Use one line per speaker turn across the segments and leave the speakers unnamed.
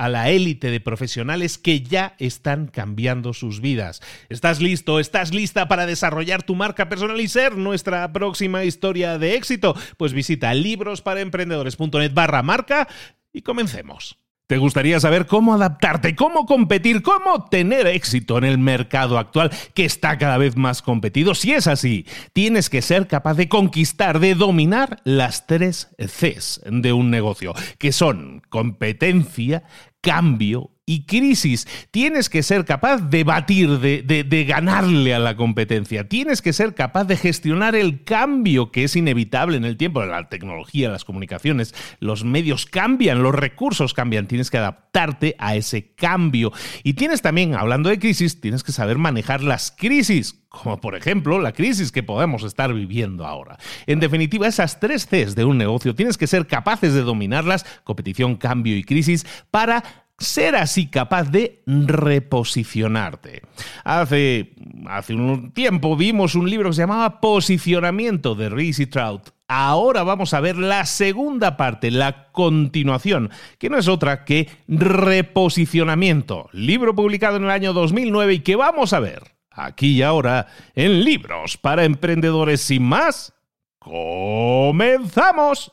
a la élite de profesionales que ya están cambiando sus vidas. ¿Estás listo? ¿Estás lista para desarrollar tu marca personal y ser nuestra próxima historia de éxito? Pues visita librosparaemprendedores.net barra marca y comencemos. ¿Te gustaría saber cómo adaptarte, cómo competir, cómo tener éxito en el mercado actual que está cada vez más competido? Si es así, tienes que ser capaz de conquistar, de dominar las tres Cs de un negocio, que son competencia, cambio y crisis. Tienes que ser capaz de batir, de, ganarle a la competencia. Tienes que ser capaz de gestionar el cambio que es inevitable en el tiempo. La tecnología, las comunicaciones, los medios cambian, los recursos cambian. Tienes que adaptarte a ese cambio. Y tienes también, hablando de crisis, tienes que saber manejar las crisis como por ejemplo la crisis que podemos estar viviendo ahora. En definitiva, esas tres Cs de un negocio tienes que ser capaces de dominarlas, competición, cambio y crisis, para ser así capaz de reposicionarte. Hace, hace un tiempo vimos un libro que se llamaba Posicionamiento de Reese Trout. Ahora vamos a ver la segunda parte, la continuación, que no es otra que Reposicionamiento, libro publicado en el año 2009 y que vamos a ver aquí y ahora en Libros para Emprendedores sin más. ¡Comenzamos!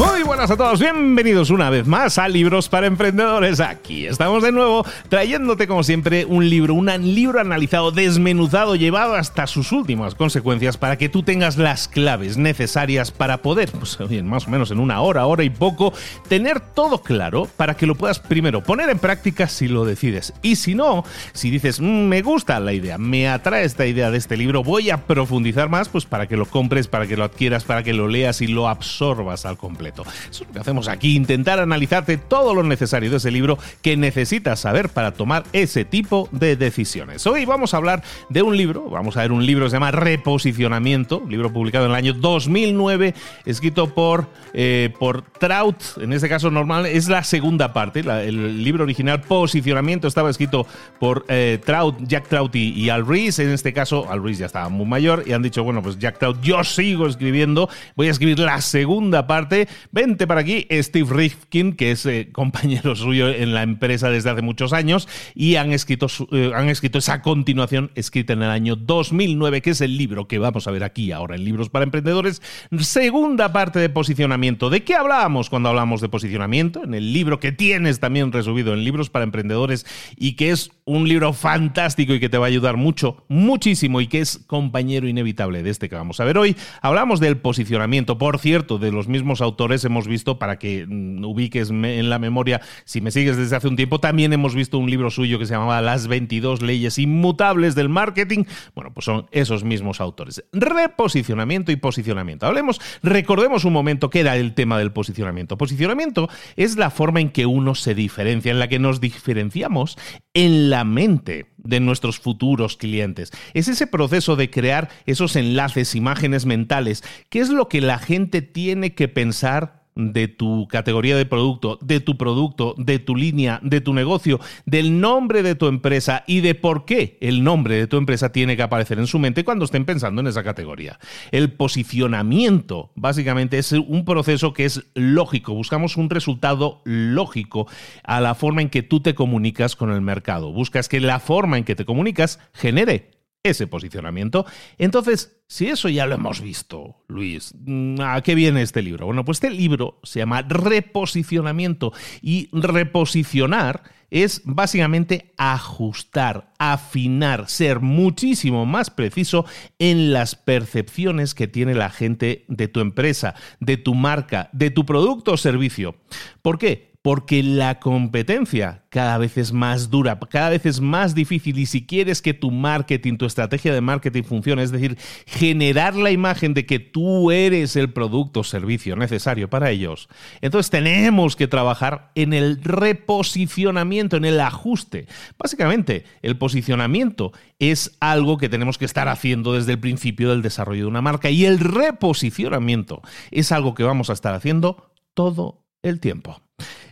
Muy buenas a todos, bienvenidos una vez más a Libros para Emprendedores. Aquí estamos de nuevo trayéndote como siempre un libro, un libro analizado, desmenuzado, llevado hasta sus últimas consecuencias para que tú tengas las claves necesarias para poder, pues más o menos en una hora, hora y poco, tener todo claro para que lo puedas primero poner en práctica si lo decides. Y si no, si dices, mm, me gusta la idea, me atrae esta idea de este libro, voy a profundizar más, pues para que lo compres, para que lo adquieras, para que lo leas y lo absorbas al completo. Eso es lo que hacemos aquí, intentar analizarte todo lo necesario de ese libro que necesitas saber para tomar ese tipo de decisiones. Hoy vamos a hablar de un libro, vamos a ver un libro que se llama Reposicionamiento, libro publicado en el año 2009, escrito por, eh, por Trout, en este caso normal, es la segunda parte, el libro original Posicionamiento estaba escrito por eh, Trout, Jack Trout y, Al Reese, en este caso Al Reese ya estaba muy mayor y han dicho, bueno, pues Jack Trout, yo sigo escribiendo, voy a escribir la segunda parte, vente para aquí, Steve Rifkin, que es eh, compañero suyo en la empresa desde hace muchos años, y han escrito, han escrito esa continuación escrita en el año 2009, que es el libro que vamos a ver aquí ahora en Libros para Emprendedores, segunda parte de posicionamiento. ¿De qué hablábamos cuando hablamos de posicionamiento? En el libro que tienes también resubido en Libros para Emprendedores y que es un libro fantástico y que te va a ayudar mucho, muchísimo y que es compañero inevitable de este que vamos a ver hoy. Hablamos del posicionamiento. Por cierto, de los mismos autores hemos visto, para que mm, ubiques en la memoria, si me sigues desde hace un tiempo, también hemos visto un libro suyo que se llamaba Las 22 leyes inmutables del marketing. Bueno, pues son esos mismos autores. Reposicionamiento y posicionamiento. Hablemos, recordemos un momento qué era el tema del posicionamiento. Posicionamiento es la forma en que uno se diferencia, en la que nos diferenciamos en la mente de nuestros futuros clientes. Es ese proceso de crear esos enlaces, imágenes mentales. ¿Qué es lo que la gente tiene que pensar de tu categoría de producto, de tu producto, de tu línea, de tu negocio, del nombre de tu empresa y de por qué el nombre de tu empresa tiene que aparecer en su mente cuando estén pensando en esa categoría. El posicionamiento básicamente es un proceso que es lógico, buscamos un resultado lógico a la forma en que tú te comunicas con el mercado. Buscas que la forma en que te comunicas genere ese posicionamiento. Entonces, si eso ya lo hemos visto, Luis, mm, ¿a qué viene este libro? Bueno, pues este libro se llama Reposicionamiento y reposicionar es básicamente ajustar, afinar, ser muchísimo más preciso en las percepciones que tiene la gente de tu empresa, de tu marca, de tu producto o servicio. ¿Por qué? Porque la competencia cada vez es más dura, cada vez es más difícil y si quieres que tu marketing, tu estrategia de marketing funcione, es decir, generar la imagen de que tú eres el producto o servicio necesario para ellos, entonces tenemos que trabajar en el reposicionamiento, en el ajuste. Básicamente, el posicionamiento es algo que tenemos que estar haciendo desde el principio del desarrollo de una marca y el reposicionamiento es algo que vamos a estar haciendo todo el tiempo.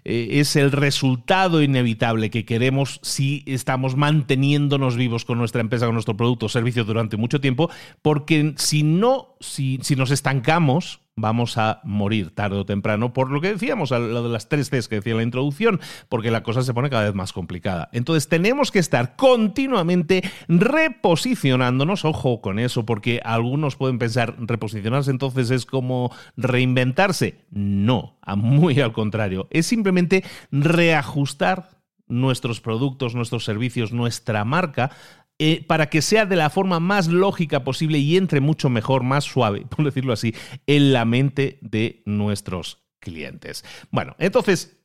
Eh, es el resultado inevitable que queremos si estamos manteniéndonos vivos con nuestra empresa, con nuestro producto o servicio durante mucho tiempo, porque si no, si, si nos estancamos, vamos a morir tarde o temprano, por lo que decíamos, lo de las tres Cs que decía en la introducción, porque la cosa se pone cada vez más complicada. Entonces tenemos que estar continuamente reposicionándonos, ojo con eso, porque algunos pueden pensar, reposicionarse entonces es como reinventarse. No, muy al contrario, es simplemente reajustar nuestros productos, nuestros servicios, nuestra marca eh, para que sea de la forma más lógica posible y entre mucho mejor, más suave, por decirlo así, en la mente de nuestros clientes. Bueno, entonces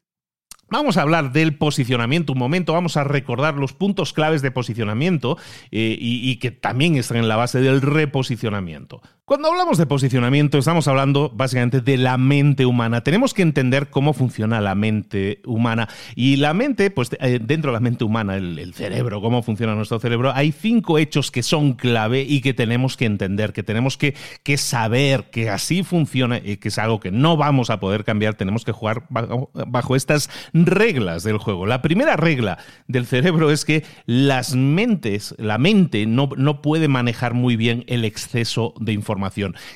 Vamos a hablar del posicionamiento un momento, vamos a recordar los puntos claves de posicionamiento eh, y, que también están en la base del reposicionamiento. Cuando hablamos de posicionamiento estamos hablando básicamente de la mente humana. Tenemos que entender cómo funciona la mente humana. Y la mente, pues eh, dentro de la mente humana, el, cerebro, cómo funciona nuestro cerebro, hay cinco hechos que son clave y que tenemos que entender, que tenemos que, saber que así funciona y que es algo que no vamos a poder cambiar. Tenemos que jugar bajo, estas reglas del juego. La primera regla del cerebro es que las mentes, la mente no, no puede manejar muy bien el exceso de información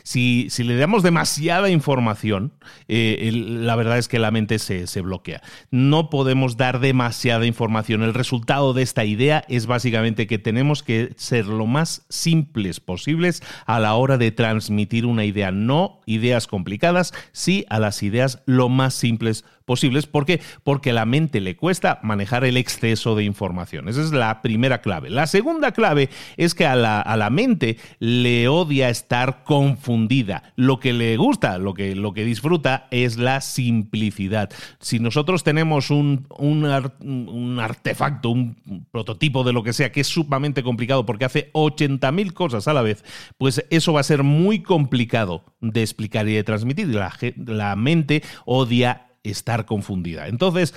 si, le damos demasiada información, eh, la verdad es que la mente se, se bloquea. No podemos dar demasiada información. El resultado de esta idea es básicamente que tenemos que ser lo más simples posibles a la hora de transmitir una idea. No ideas complicadas, sí a las ideas lo más simples posibles. ¿Por qué? Porque la mente le cuesta manejar el exceso de información. Esa es la primera clave. La segunda clave es que a la, a la mente le odia estar confundida. Lo que le gusta, lo que, lo que disfruta es la simplicidad. Si nosotros tenemos un, un, un artefacto, un prototipo de lo que sea, que es sumamente complicado porque hace 80.000 cosas a la vez, pues eso va a ser muy complicado de explicar y de transmitir. La, la mente odia estar confundida. Entonces,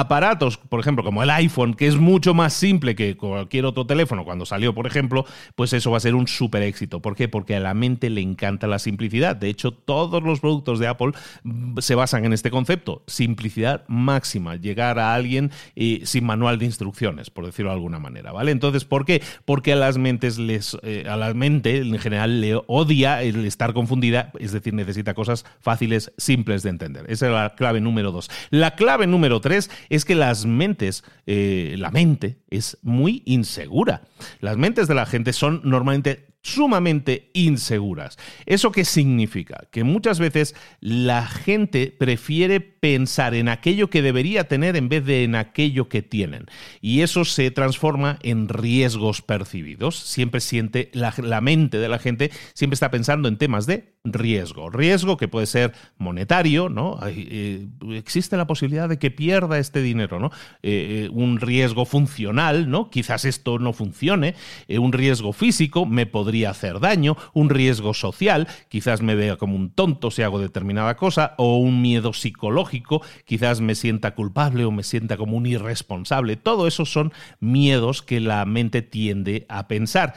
aparatos, por ejemplo, como el iPhone, que es mucho más simple que cualquier otro teléfono cuando salió, por ejemplo, pues eso va a ser un súper éxito. ¿Por qué? Porque a la mente le encanta la simplicidad. De hecho, todos los productos de Apple mm, se basan en este concepto, simplicidad máxima, llegar a alguien eh, sin manual de instrucciones, por decirlo de alguna manera, ¿vale? Entonces, ¿por qué? Porque a las mentes les, eh, a la mente en general le odia el estar confundida, es decir, necesita cosas fáciles, simples de entender. Esa es la clave número dos. La clave número tres es que las mentes, eh, la mente es muy insegura. Las mentes de la gente son normalmente sumamente inseguras. ¿Eso qué significa? Que muchas veces la gente prefiere pensar en aquello que debería tener en vez de en aquello que tienen. Y eso se transforma en riesgos percibidos. Siempre siente, la, mente de la gente siempre está pensando en temas de riesgo. Riesgo que puede ser monetario, ¿no? Eh, existe la posibilidad de que pierda este dinero, ¿no? Eh, eh, un riesgo funcional, ¿no? Quizás esto no funcione. un riesgo físico, me podría hacer daño. Un riesgo social, quizás me vea como un tonto si hago determinada cosa. O un miedo psicológico quizás me sienta culpable o me sienta como un irresponsable. Todo eso son miedos que la mente tiende a pensar.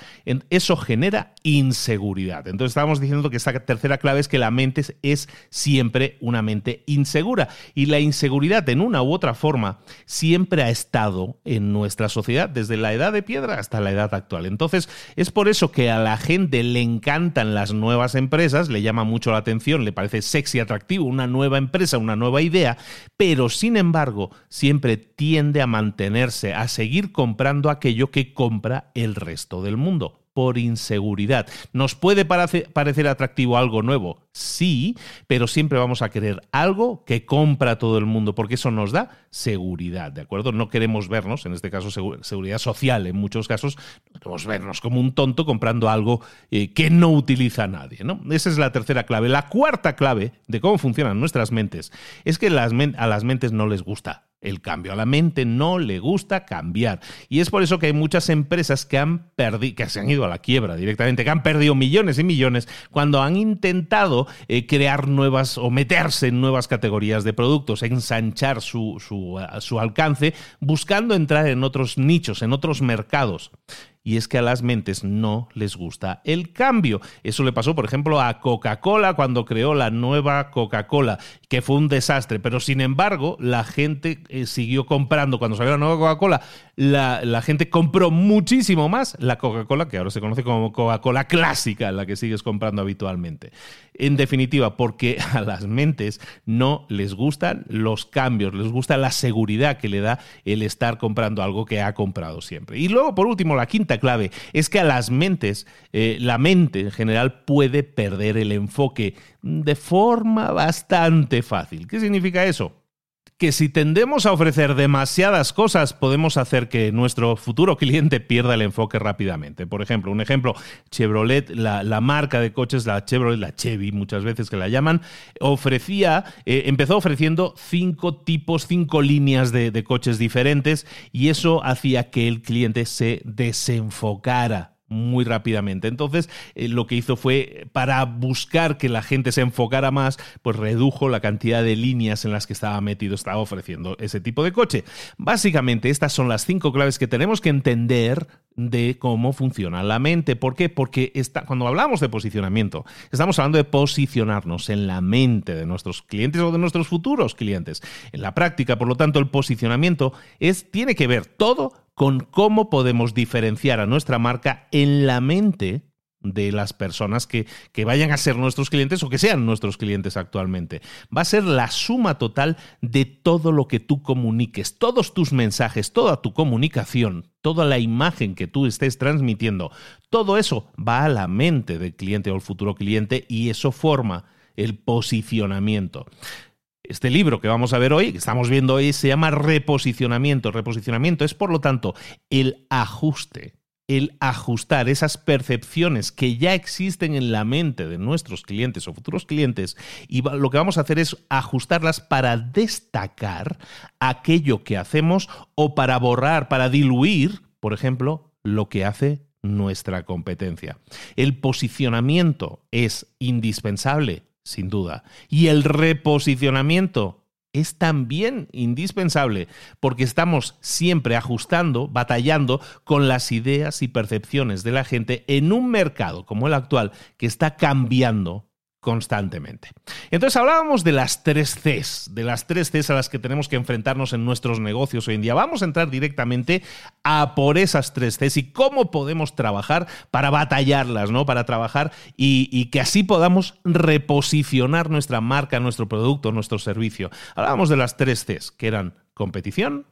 Eso genera inseguridad. Entonces estábamos diciendo que esta tercera clave es que la mente es siempre una mente insegura. Y la inseguridad en una u otra forma siempre ha estado en nuestra sociedad desde la edad de piedra hasta la edad actual. Entonces es por eso que a la gente le encantan las nuevas empresas, le llama mucho la atención, le parece sexy, atractivo, una nueva empresa, una nueva idea, pero sin embargo siempre tiende a mantenerse, a seguir comprando aquello que compra el resto del mundo por inseguridad. ¿Nos puede parecer atractivo algo nuevo? Sí, pero siempre vamos a querer algo que compra todo el mundo, porque eso nos da seguridad, ¿de acuerdo? No queremos vernos, en este caso seguridad social, en muchos casos, no queremos vernos como un tonto comprando algo eh, que no utiliza nadie, ¿no? Esa es la tercera clave. La cuarta clave de cómo funcionan nuestras mentes es que a las mentes no les gusta el cambio. A la mente no le gusta cambiar. Y es por eso que hay muchas empresas que han perdido, que se han ido a la quiebra directamente, que han perdido millones y millones cuando han intentado eh, crear nuevas o meterse en nuevas categorías de productos, ensanchar su, su, su alcance, buscando entrar en otros nichos, en otros mercados y es que a las mentes no les gusta el cambio. Eso le pasó, por ejemplo, a Coca-Cola cuando creó la nueva Coca-Cola, que fue un desastre, pero sin embargo la gente eh, siguió comprando. Cuando salió la nueva Coca-Cola, la, gente compró muchísimo más la Coca-Cola, que ahora se conoce como Coca-Cola clásica, la que sigues comprando habitualmente. En definitiva, porque a las mentes no les gustan los cambios, les gusta la seguridad que le da el estar comprando algo que ha comprado siempre. Y luego, por último, la quinta clave es que a las mentes, eh, la mente en general puede perder el enfoque de forma bastante fácil. ¿Qué significa eso? que si tendemos a ofrecer demasiadas cosas, podemos hacer que nuestro futuro cliente pierda el enfoque rápidamente. Por ejemplo, un ejemplo, Chevrolet, la, marca de coches, la Chevrolet, la Chevy, muchas veces que la llaman, ofrecía, eh, empezó ofreciendo cinco tipos, cinco líneas de, de coches diferentes y eso hacía que el cliente se desenfocara muy rápidamente. Entonces, eh, lo que hizo fue, para buscar que la gente se enfocara más, pues redujo la cantidad de líneas en las que estaba metido, estaba ofreciendo ese tipo de coche. Básicamente, estas son las cinco claves que tenemos que entender de cómo funciona la mente. ¿Por qué? Porque está, cuando hablamos de posicionamiento, estamos hablando de posicionarnos en la mente de nuestros clientes o de nuestros futuros clientes. En la práctica, por lo tanto, el posicionamiento es, tiene que ver todo con cómo podemos diferenciar a nuestra marca en la mente de las personas que, que, vayan a ser nuestros clientes o que sean nuestros clientes actualmente. Va a ser la suma total de todo lo que tú comuniques, todos tus mensajes, toda tu comunicación, toda la imagen que tú estés transmitiendo. Todo eso va a la mente del cliente o el futuro cliente y eso forma el posicionamiento. Este libro que vamos a ver hoy, que estamos viendo hoy, se llama reposicionamiento. Reposicionamiento es, por lo tanto, el ajuste, el ajustar esas percepciones que ya existen en la mente de nuestros clientes o futuros clientes y lo que vamos a hacer es ajustarlas para destacar aquello que hacemos o para borrar, para diluir, por ejemplo, lo que hace nuestra competencia. El posicionamiento es indispensable sin duda. Y el reposicionamiento es también indispensable porque estamos siempre ajustando, batallando con las ideas y percepciones de la gente en un mercado como el actual que está cambiando constantemente. Entonces hablábamos de las tres Cs, de las tres Cs a las que tenemos que enfrentarnos en nuestros negocios hoy en día. Vamos a entrar directamente a por esas tres Cs y cómo podemos trabajar para batallarlas, ¿no? Para trabajar y, y que así podamos reposicionar nuestra marca, nuestro producto, nuestro servicio. Hablábamos de las tres Cs, que eran competición,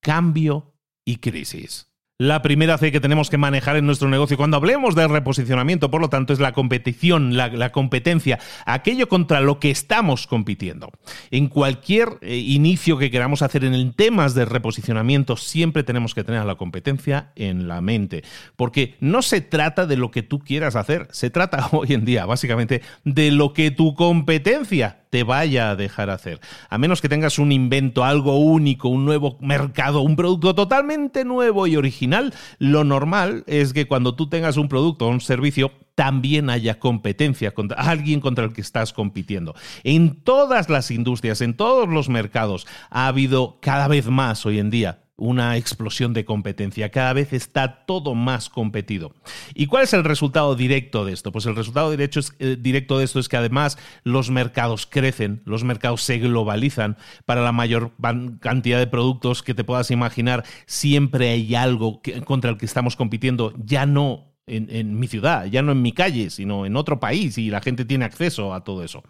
cambio y crisis la primera C que tenemos que manejar en nuestro negocio. Cuando hablemos de reposicionamiento, por lo tanto, es la competición, la, competencia, aquello contra lo que estamos compitiendo. En cualquier eh, inicio que queramos hacer en temas de reposicionamiento, siempre tenemos que tener la competencia en la mente, porque no se trata de lo que tú quieras hacer, se trata hoy en día, básicamente, de lo que tu competencia te vaya a dejar hacer. A menos que tengas un invento, algo único, un nuevo mercado, un producto totalmente nuevo y original, lo normal es que cuando tú tengas un producto o un servicio, también haya competencia contra alguien contra el que estás compitiendo. En todas las industrias, en todos los mercados, ha habido cada vez más hoy en día una explosión de competencia. Cada vez está todo más competido. ¿Y cuál es el resultado directo de esto? Pues el resultado directo, eh, directo de esto es que además los mercados crecen, los mercados se globalizan. Para la mayor cantidad de productos que te puedas imaginar, siempre hay algo contra el que estamos compitiendo. Ya no en, mi ciudad, ya no en mi calle, sino en otro país y la gente tiene acceso a todo eso.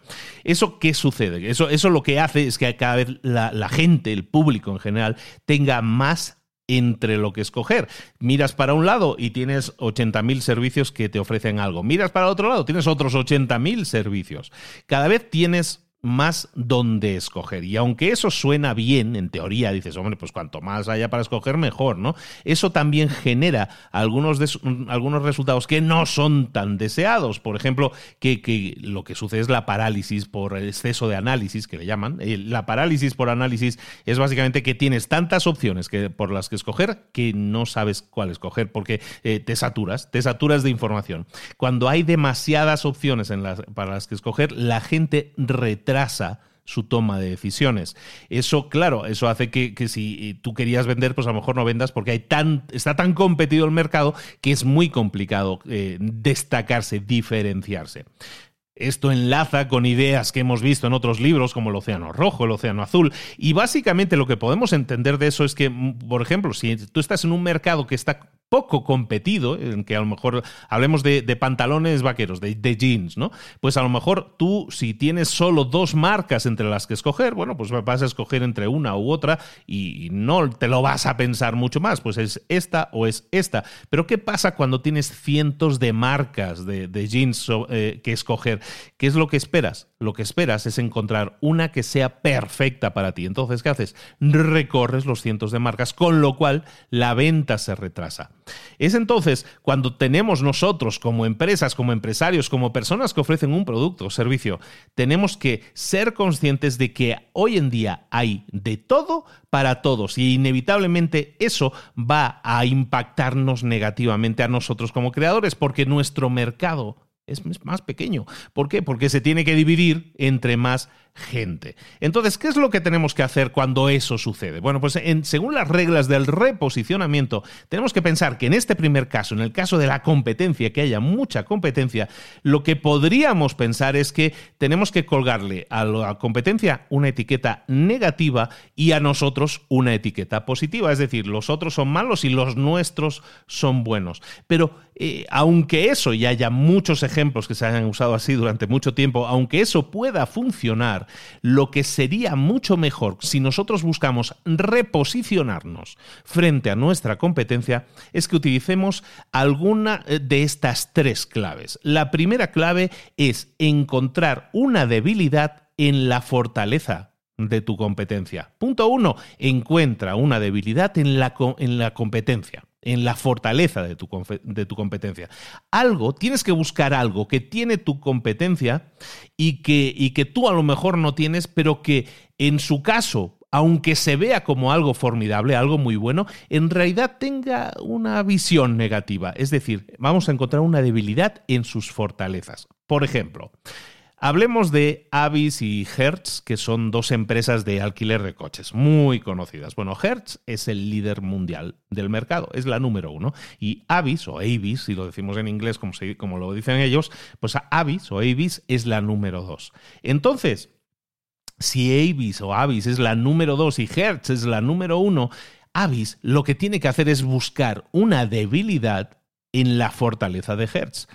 ¿Eso qué sucede? Eso, eso lo que hace es que cada vez la, la gente, el público en general, tenga más entre lo que escoger. Miras para un lado y tienes 80.000 servicios que te ofrecen algo. Miras para otro lado, tienes otros 80.000 servicios. Cada vez tienes más dónde escoger. Y aunque eso suena bien, en teoría, dices, hombre, pues cuanto más haya para escoger, mejor, ¿no? Eso también genera algunos, algunos resultados que no son tan deseados. Por ejemplo, que, lo que sucede es la parálisis por el exceso de análisis, que le llaman. Eh, la parálisis por análisis es básicamente que tienes tantas opciones que, por las que escoger que no sabes cuál escoger, porque eh, te saturas, te saturas de información. Cuando hay demasiadas opciones para las que escoger, la gente retrasa su toma de decisiones. Eso, claro, eso hace que, si tú querías vender, pues a lo mejor no vendas porque hay tan, está tan competido el mercado que es muy complicado eh, destacarse, diferenciarse. Esto enlaza con ideas que hemos visto en otros libros como el Océano Rojo, el Océano Azul, y básicamente lo que podemos entender de eso es que, por ejemplo, si tú estás en un mercado que está poco competido, en que a lo mejor hablemos de, pantalones vaqueros, de, jeans, ¿no? Pues a lo mejor tú, si tienes solo dos marcas entre las que escoger, bueno, pues vas a escoger entre una u otra y no te lo vas a pensar mucho más, pues es esta o es esta. Pero ¿qué pasa cuando tienes cientos de marcas de, jeans eh, que escoger? ¿Qué es lo que esperas? Lo que esperas es encontrar una que sea perfecta para ti. Entonces, ¿qué haces? Recorres los cientos de marcas, con lo cual la venta se retrasa. Es entonces cuando tenemos nosotros como empresas, como empresarios, como personas que ofrecen un producto o servicio, tenemos que ser conscientes de que hoy en día hay de todo para todos y inevitablemente eso va a impactarnos negativamente a nosotros como creadores porque nuestro mercado es más pequeño. ¿Por qué? Porque se tiene que dividir entre más gente. Entonces, ¿qué es lo que tenemos que hacer cuando eso sucede? Bueno, pues según las reglas del reposicionamiento, tenemos que pensar que en este primer caso, en el caso de la competencia, que haya mucha competencia, lo que podríamos pensar es que tenemos que colgarle a la competencia una etiqueta negativa y a nosotros una etiqueta positiva. Es decir, los otros son malos y los nuestros son buenos. Pero eh, aunque eso, y haya muchos ejemplos que se hayan usado así durante mucho tiempo, aunque eso pueda funcionar, lo que sería mucho mejor si nosotros buscamos reposicionarnos frente a nuestra competencia es que utilicemos alguna eh, de estas tres claves. La primera clave es encontrar una debilidad en la fortaleza de tu competencia. Punto uno, encuentra una debilidad en la, en la competencia en la fortaleza de tu, de tu, competencia. Algo, tienes que buscar algo que tiene tu competencia y que, y que tú a lo mejor no tienes, pero que en su caso, aunque se vea como algo formidable, algo muy bueno, en realidad tenga una visión negativa. Es decir, vamos a encontrar una debilidad en sus fortalezas. Por ejemplo, Hablemos de Avis y Hertz, que son dos empresas de alquiler de coches muy conocidas. Bueno, Hertz es el líder mundial del mercado, es la número uno. Y Avis, o Avis, si lo decimos en inglés como, como lo dicen ellos, pues Avis o Avis es la número dos. Entonces, si Avis o Avis es la número dos y Hertz es la número uno, Avis lo que tiene que hacer es buscar una debilidad en la fortaleza de Hertz.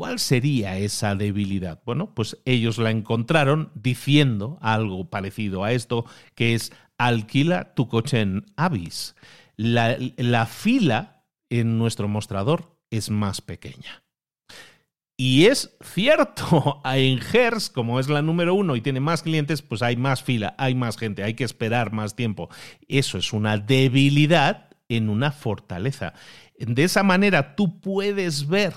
¿Cuál sería esa debilidad? Bueno, pues ellos la encontraron diciendo algo parecido a esto, que es alquila tu coche en Avis. La, la fila en nuestro mostrador es más pequeña. Y es cierto, en Hers, como es la número uno y tiene más clientes, pues hay más fila, hay más gente, hay que esperar más tiempo. Eso es una debilidad en una fortaleza. De esa manera tú puedes ver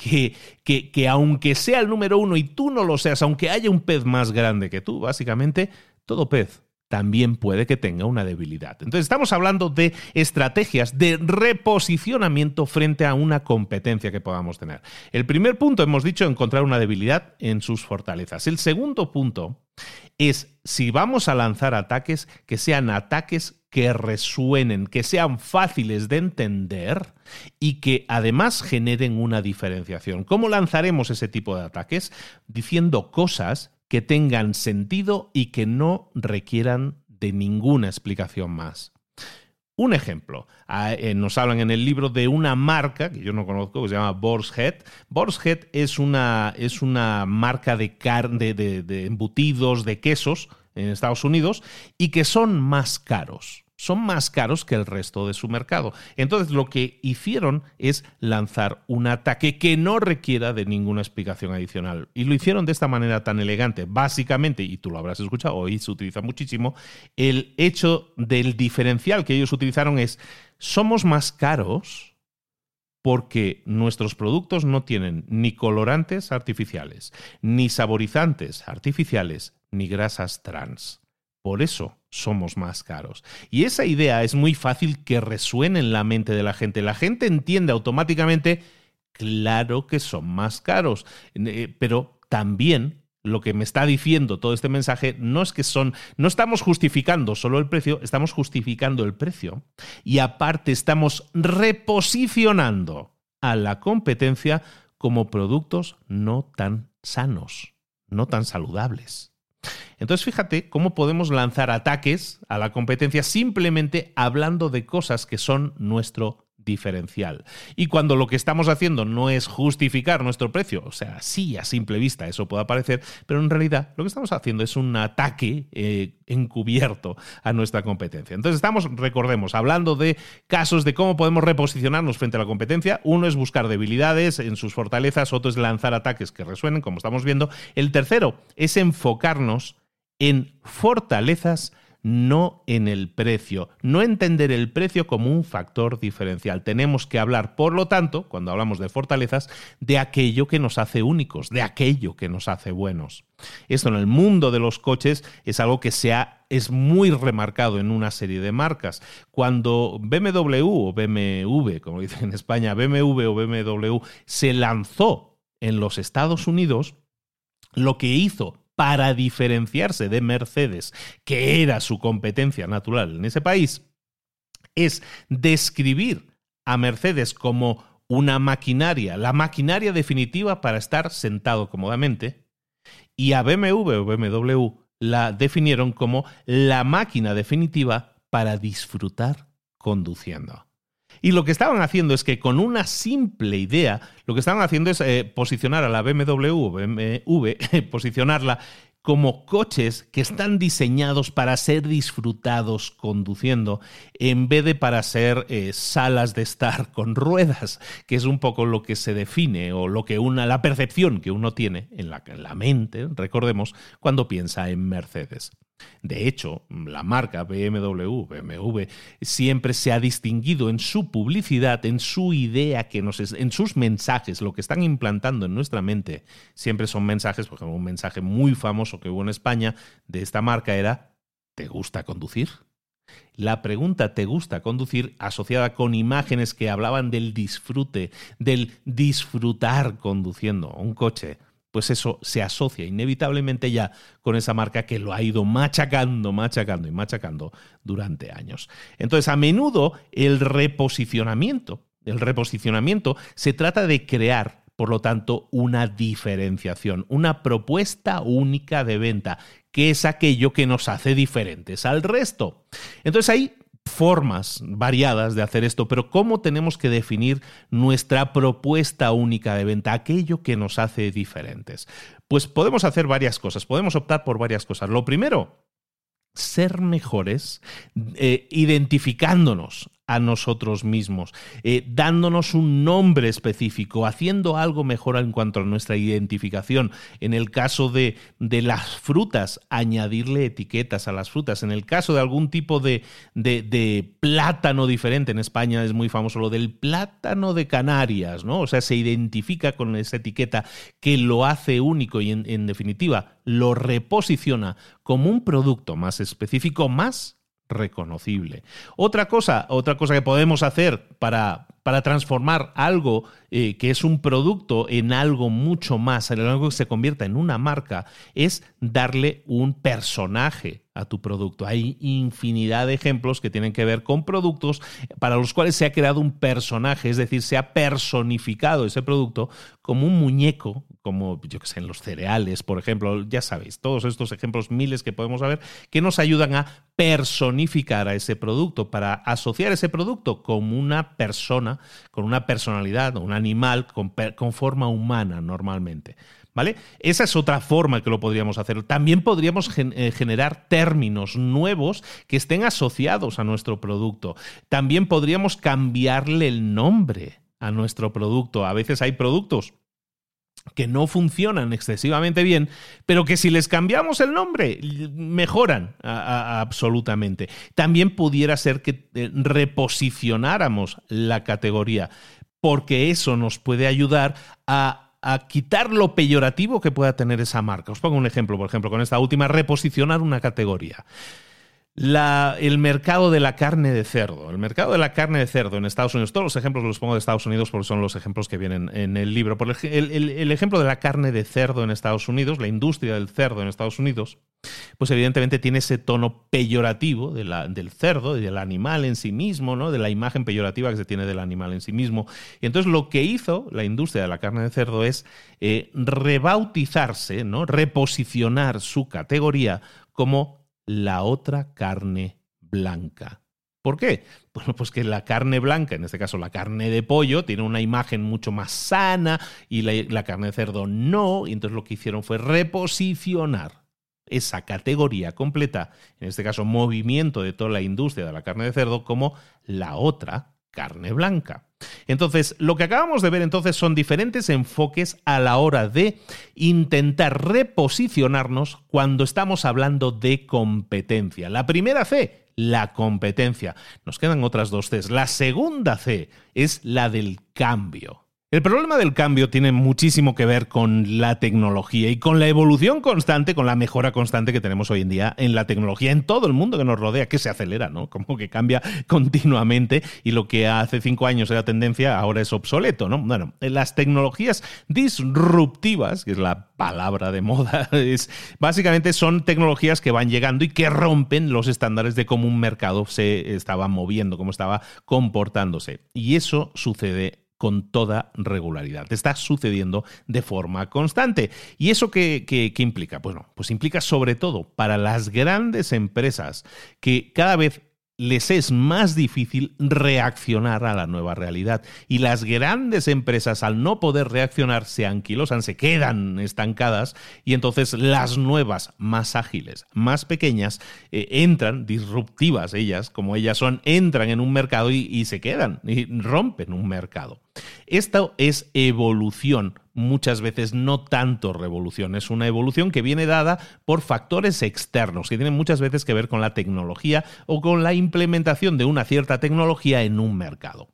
que, que, aunque sea el número uno y tú no lo seas, aunque haya un pez más grande que tú, básicamente, todo pez también puede que tenga una debilidad. Entonces estamos hablando de estrategias de reposicionamiento frente a una competencia que podamos tener. El primer punto, hemos dicho, encontrar una debilidad en sus fortalezas. El segundo punto es si vamos a lanzar ataques, que sean ataques que resuenen, que sean fáciles de entender y que además generen una diferenciación. ¿Cómo lanzaremos ese tipo de ataques? Diciendo cosas que tengan sentido y que no requieran de ninguna explicación más. Un ejemplo, eh, nos hablan en el libro de una marca que yo no conozco, que se llama Borshead. Borshead es una, es una marca de carne, de embutidos, de quesos en Estados Unidos y que son más caros son más caros que el resto de su mercado. Entonces lo que hicieron es lanzar un ataque que no requiera de ninguna explicación adicional. Y lo hicieron de esta manera tan elegante. Básicamente, y tú lo habrás escuchado, hoy se utiliza muchísimo, el hecho del diferencial que ellos utilizaron es, somos más caros porque nuestros productos no tienen ni colorantes artificiales, ni saborizantes artificiales, ni grasas trans. Por eso somos más caros. Y esa idea es muy fácil que resuene en la mente de la gente. La gente entiende automáticamente, claro que son más caros, eh, pero también lo que me está diciendo todo este mensaje no es que son, no estamos justificando solo el precio, estamos justificando el precio y aparte estamos reposicionando a la competencia como productos no tan sanos, no tan saludables. Entonces fíjate cómo podemos lanzar ataques a la competencia simplemente hablando de cosas que son nuestro diferencial. Y cuando lo que estamos haciendo no es justificar nuestro precio, o sea, sí a simple vista eso puede parecer, pero en realidad lo que estamos haciendo es un ataque eh, encubierto a nuestra competencia. Entonces estamos, recordemos, hablando de casos de cómo podemos reposicionarnos frente a la competencia. Uno es buscar debilidades en sus fortalezas, otro es lanzar ataques que resuenen, como estamos viendo. El tercero es enfocarnos en fortalezas no en el precio, no entender el precio como un factor diferencial. Tenemos que hablar, por lo tanto, cuando hablamos de fortalezas, de aquello que nos hace únicos, de aquello que nos hace buenos. Esto en el mundo de los coches es algo que se es muy remarcado en una serie de marcas. Cuando BMW o BMW, como dicen en España, BMW o BMW se lanzó en los Estados Unidos, lo que hizo para diferenciarse de Mercedes, que era su competencia natural en ese país, es describir a Mercedes como una maquinaria, la maquinaria definitiva para estar sentado cómodamente, y a BMW o BMW la definieron como la máquina definitiva para disfrutar conduciendo. Y lo que estaban haciendo es que con una simple idea, lo que estaban haciendo es eh, posicionar a la BMW posicionarla como coches que están diseñados para ser disfrutados conduciendo en vez de para ser eh, salas de estar con ruedas, que es un poco lo que se define o lo que una la percepción que uno tiene en la, en la mente, recordemos, cuando piensa en Mercedes. De hecho, la marca BMW, BMW, siempre se ha distinguido en su publicidad, en su idea, que nos en sus mensajes, lo que están implantando en nuestra mente. Siempre son mensajes, por ejemplo, un mensaje muy famoso que hubo en España de esta marca era, ¿te gusta conducir? La pregunta ¿te gusta conducir? asociada con imágenes que hablaban del disfrute, del disfrutar conduciendo un coche pues eso se asocia inevitablemente ya con esa marca que lo ha ido machacando, machacando y machacando durante años. Entonces, a menudo el reposicionamiento, el reposicionamiento se trata de crear, por lo tanto, una diferenciación, una propuesta única de venta, que es aquello que nos hace diferentes al resto. Entonces ahí formas variadas de hacer esto, pero ¿cómo tenemos que definir nuestra propuesta única de venta, aquello que nos hace diferentes? Pues podemos hacer varias cosas, podemos optar por varias cosas. Lo primero, ser mejores eh, identificándonos a nosotros mismos, eh, dándonos un nombre específico, haciendo algo mejor en cuanto a nuestra identificación. En el caso de, de las frutas, añadirle etiquetas a las frutas. En el caso de algún tipo de, de, plátano diferente, en España es muy famoso lo del plátano de Canarias, ¿no? O sea, se identifica con esa etiqueta que lo hace único y en definitiva lo reposiciona como un producto más específico, más reconocible. Otra cosa, otra cosa que podemos hacer para, para transformar algo eh, que es un producto en algo mucho más, en algo que se convierta en una marca, es darle un personaje a tu producto. Hay infinidad de ejemplos que tienen que ver con productos para los cuales se ha creado un personaje, es decir, se ha personificado ese producto como un muñeco, como yo que sé, en los cereales, por ejemplo, ya sabéis, todos estos ejemplos miles que podemos ver que nos ayudan a personificar a ese producto, para asociar ese producto como una persona, con una personalidad, un animal con, forma humana normalmente. ¿Vale? Esa es otra forma que lo podríamos hacer. También podríamos eh, generar términos nuevos que estén asociados a nuestro producto. También podríamos cambiarle el nombre a nuestro producto. A veces hay productos que no funcionan excesivamente bien, pero que si les cambiamos el nombre, mejoran absolutamente. También pudiera ser que eh, reposicionáramos la categoría, porque eso nos puede ayudar a a quitar lo peyorativo que pueda tener esa marca. Os pongo un ejemplo, por ejemplo, con esta última, reposicionar una categoría. El mercado de la carne de cerdo. El mercado de la carne de cerdo en Estados Unidos, todos los ejemplos los pongo de Estados Unidos porque son los ejemplos que vienen en el libro. Por el, ejemplo de la carne de cerdo en Estados Unidos, la industria del cerdo en Estados Unidos, pues evidentemente tiene ese tono peyorativo del cerdo y del animal en sí mismo, ¿no? de la imagen peyorativa que se tiene del animal en sí mismo. Y entonces lo que hizo la industria de la carne de cerdo es eh, rebautizarse, ¿no? reposicionar su categoría como la otra carne blanca. ¿Por qué? Bueno, pues que la carne blanca, en este caso la carne de pollo, tiene una imagen mucho más sana y la, carne de cerdo no. Y entonces lo que hicieron fue reposicionar esa categoría completa, en este caso movimiento de toda la industria de la carne de cerdo, como la otra carne blanca. Entonces, lo que acabamos de ver entonces son diferentes enfoques a la hora de intentar reposicionarnos cuando estamos hablando de competencia. La primera C, la competencia. Nos quedan otras dos Cs. La segunda C es la del cambio. El problema del cambio tiene muchísimo que ver con la tecnología y con la evolución constante, con la mejora constante que tenemos hoy en día en la tecnología, en todo el mundo que nos rodea, que se acelera, ¿no? Como que cambia continuamente y lo que hace cinco años era tendencia ahora es obsoleto, ¿no? Bueno, las tecnologías disruptivas, que es la palabra de moda, es, básicamente son tecnologías que van llegando y que rompen los estándares de cómo un mercado se estaba moviendo, cómo estaba comportándose. Y eso sucede con toda regularidad. Está sucediendo de forma constante. ¿Y eso qué, qué, implica? Bueno, pues implica sobre todo para las grandes empresas que cada vez les es más difícil reaccionar a la nueva realidad. Y las grandes empresas, al no poder reaccionar, se anquilosan, se quedan estancadas y entonces las nuevas, más ágiles, más pequeñas, eh, entran, disruptivas ellas, como ellas son, entran en un mercado y, y se quedan y rompen un mercado. Esto es evolución muchas veces no tanto revolución, es una evolución que viene dada por factores externos, que tienen muchas veces que ver con la tecnología o con la implementación de una cierta tecnología en un mercado.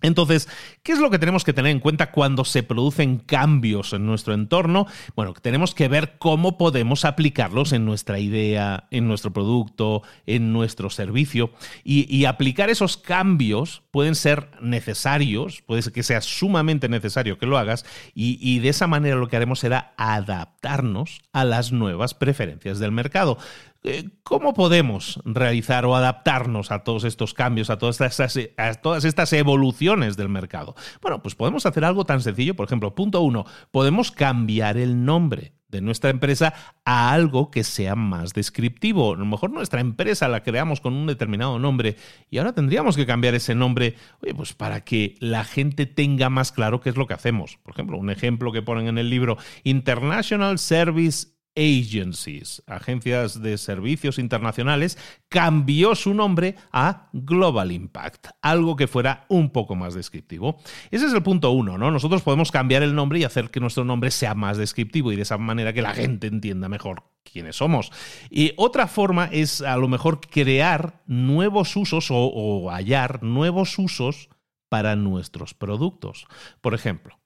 Entonces, ¿qué es lo que tenemos que tener en cuenta cuando se producen cambios en nuestro entorno? Bueno, tenemos que ver cómo podemos aplicarlos en nuestra idea, en nuestro producto, en nuestro servicio. Y, aplicar esos cambios pueden ser necesarios, puede ser que sea sumamente necesario que lo hagas, y, y de esa manera lo que haremos será adaptarnos a las nuevas preferencias del mercado. Eh, ¿Cómo podemos realizar o adaptarnos a todos estos cambios, a todas, estas, evoluciones del mercado? Bueno, pues podemos hacer algo tan sencillo, por ejemplo, punto uno, podemos cambiar el nombre de nuestra empresa a algo que sea más descriptivo. A lo mejor nuestra empresa la creamos con un determinado nombre y ahora tendríamos que cambiar ese nombre, oye, pues para que la gente tenga más claro qué es lo que hacemos. Por ejemplo, un ejemplo que ponen en el libro, International Service Agencies, agencias de servicios internacionales, cambió su nombre a Global Impact, algo que fuera un poco más descriptivo. Ese es el punto uno, ¿no? Nosotros podemos cambiar el nombre y hacer que nuestro nombre sea más descriptivo y de esa manera que la gente entienda mejor quiénes somos. Y otra forma es a lo mejor crear nuevos usos o, o hallar nuevos usos para nuestros productos. Por ejemplo,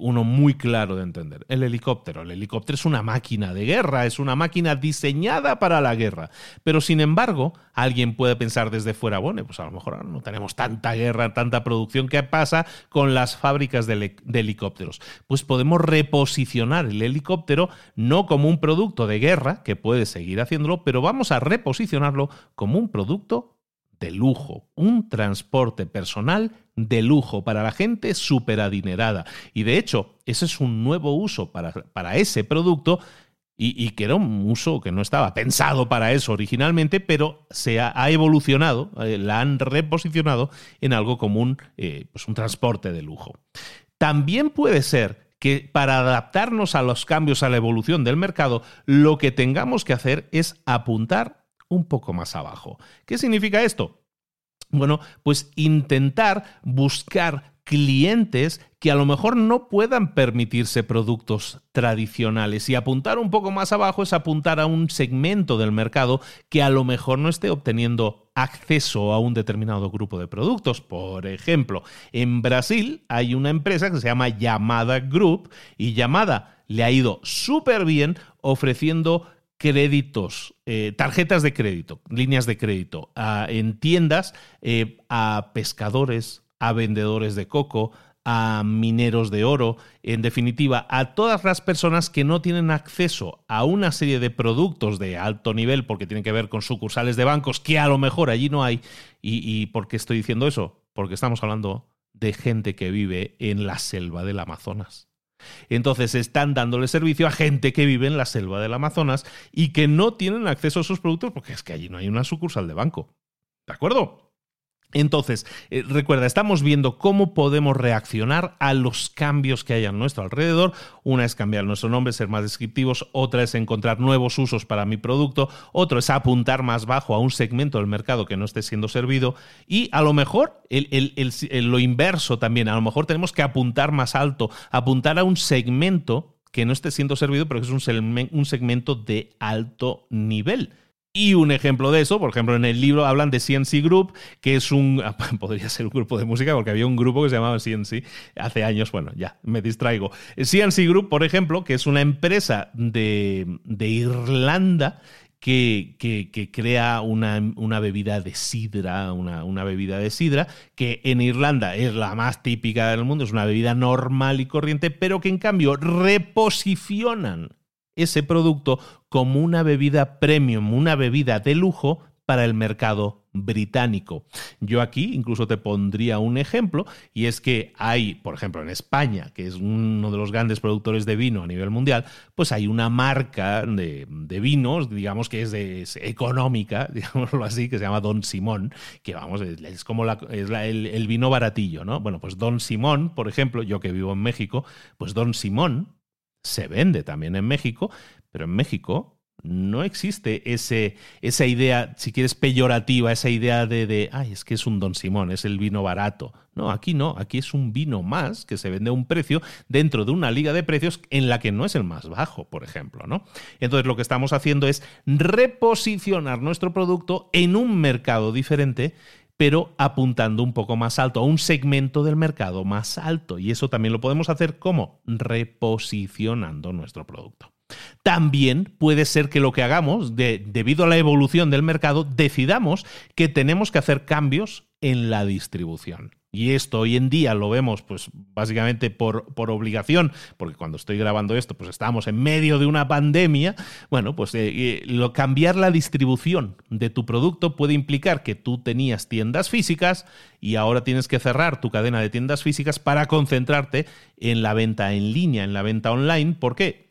uno muy claro de entender. El helicóptero. El helicóptero es una máquina de guerra, es una máquina diseñada para la guerra. Pero sin embargo, alguien puede pensar desde fuera, bueno, pues a lo mejor no tenemos tanta guerra, tanta producción. ¿Qué pasa con las fábricas de, de helicópteros? Pues podemos reposicionar el helicóptero no como un producto de guerra, que puede seguir haciéndolo, pero vamos a reposicionarlo como un producto de lujo, un transporte personal de lujo para la gente súper adinerada. Y de hecho, ese es un nuevo uso para, para ese producto y, que era un uso que no estaba pensado para eso originalmente, pero se ha, evolucionado, eh, la han reposicionado en algo común, eh, pues un transporte de lujo. También puede ser que para adaptarnos a los cambios, a la evolución del mercado, lo que tengamos que hacer es apuntar un poco más abajo. ¿Qué significa esto? Bueno, pues intentar buscar clientes que a lo mejor no puedan permitirse productos tradicionales. Y apuntar un poco más abajo es apuntar a un segmento del mercado que a lo mejor no esté obteniendo acceso a un determinado grupo de productos. Por ejemplo, en Brasil hay una empresa que se llama Llamada Group y Llamada le ha ido súper bien ofreciendo créditos, eh, tarjetas de crédito, líneas de crédito en tiendas eh, a pescadores, a vendedores de coco, a mineros de oro, en definitiva, a todas las personas que no tienen acceso a una serie de productos de alto nivel porque tienen que ver con sucursales de bancos que a lo mejor allí no hay. ¿Y, y por qué estoy diciendo eso? Porque estamos hablando de gente que vive en la selva del Amazonas. Entonces están dándole servicio a gente que vive en la selva del Amazonas y que no tienen acceso a esos productos porque es que allí no hay una sucursal de banco. ¿De acuerdo? Entonces, eh, recuerda, estamos viendo cómo podemos reaccionar a los cambios que hay a nuestro alrededor. Una es cambiar nuestro nombre, ser más descriptivos, otra es encontrar nuevos usos para mi producto, otro es apuntar más bajo a un segmento del mercado que no esté siendo servido y a lo mejor lo inverso también, a lo mejor tenemos que apuntar más alto, apuntar a un segmento que no esté siendo servido, pero que es un segmento de alto nivel. Y un ejemplo de eso, por ejemplo, en el libro hablan de CNC Group, que es un, podría ser un grupo de música, porque había un grupo que se llamaba CNC hace años, bueno, ya, me distraigo. CNC Group, por ejemplo, que es una empresa de, Irlanda que, que, crea una, una, bebida de sidra, una, una, bebida de sidra, que en Irlanda es la más típica del mundo, es una bebida normal y corriente, pero que en cambio reposicionan ese producto como una bebida premium, una bebida de lujo para el mercado británico. Yo aquí incluso te pondría un ejemplo y es que hay, por ejemplo, en España, que es uno de los grandes productores de vino a nivel mundial, pues hay una marca de, vinos, digamos que es, económica, digámoslo así, que se llama Don Simón, que vamos, es, como el, el vino baratillo, ¿no? Bueno, pues Don Simón, por ejemplo, yo que vivo en México, pues Don Simón se vende también en México, pero en México no existe ese, esa idea, si quieres, peyorativa, esa idea de, de, ay, es que es un Don Simón, es el vino barato. No, aquí no, aquí es un vino más que se vende a un precio dentro de una liga de precios en la que no es el más bajo, por ejemplo, ¿no? Entonces lo que estamos haciendo es reposicionar nuestro producto en un mercado diferente pero apuntando un poco más alto, a un segmento del mercado más alto. Y eso también lo podemos hacer como reposicionando nuestro producto. También puede ser que lo que hagamos, debido a la evolución del mercado, decidamos que tenemos que hacer cambios en la distribución. Y esto hoy en día lo vemos, pues básicamente por, por, obligación, porque cuando estoy grabando esto, pues estamos en medio de una pandemia. Bueno, pues eh, eh, cambiar la distribución de tu producto puede implicar que tú tenías tiendas físicas y ahora tienes que cerrar tu cadena de tiendas físicas para concentrarte en la venta en línea, en la venta online. ¿Por qué?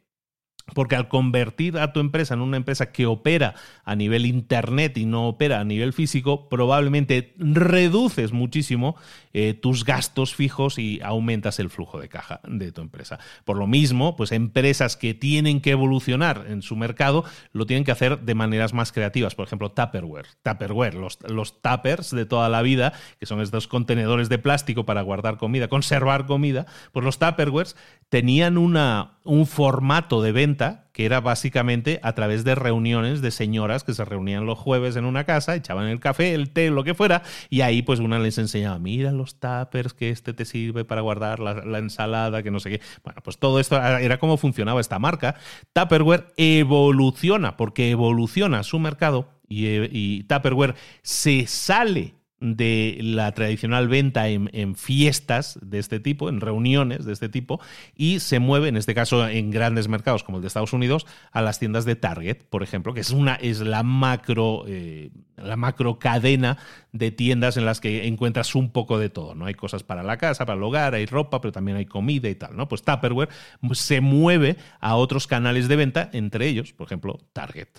Porque al convertir a tu empresa en una empresa que opera a nivel internet y no opera a nivel físico, probablemente reduces muchísimo eh, tus gastos fijos y aumentas el flujo de caja de tu empresa. Por lo mismo, pues empresas que tienen que evolucionar en su mercado lo tienen que hacer de maneras más creativas. Por ejemplo, Tupperware. Tupperware, los, los tuppers de toda la vida, que son estos contenedores de plástico para guardar comida, conservar comida, pues los Tupperwares tenían una, un formato de venta que era básicamente a través de reuniones de señoras que se reunían los jueves en una casa, echaban el café, el té, lo que fuera, y ahí pues una les enseñaba, mira los tuppers que este te sirve para guardar la, ensalada, que no sé qué. Bueno, pues todo esto era cómo funcionaba esta marca. Tupperware evoluciona, porque evoluciona su mercado y, y Tupperware se sale de la tradicional venta en, fiestas de este tipo, en reuniones de este tipo, y se mueve, en este caso en grandes mercados como el de Estados Unidos, a las tiendas de Target, por ejemplo, que es, una, es la, macro, eh, la macro cadena de tiendas en las que encuentras un poco de todo. ¿no? Hay cosas para la casa, para el hogar, hay ropa, pero también hay comida y tal. ¿no? Pues Tupperware se mueve a otros canales de venta, entre ellos, por ejemplo, Target.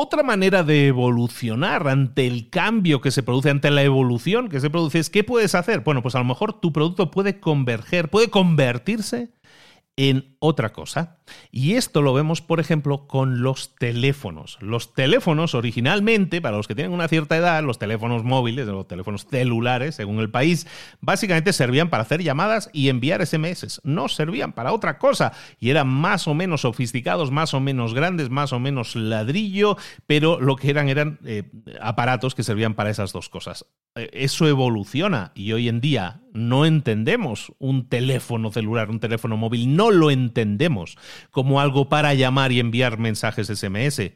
Otra manera de evolucionar ante el cambio que se produce, ante la evolución que se produce, es ¿qué puedes hacer? Bueno, pues a lo mejor tu producto puede converger, puede convertirse en otra cosa. Y esto lo vemos, por ejemplo, con los teléfonos. Los teléfonos originalmente, para los que tienen una cierta edad, los teléfonos móviles, los teléfonos celulares, según el país, básicamente servían para hacer llamadas y enviar SMS. No servían para otra cosa. Y eran más o menos sofisticados, más o menos grandes, más o menos ladrillo, pero lo que eran eran eh, aparatos que servían para esas dos cosas. Eh, eso evoluciona y hoy en día no entendemos un teléfono celular, un teléfono móvil, no lo entendemos como algo para llamar y enviar mensajes SMS. Eh,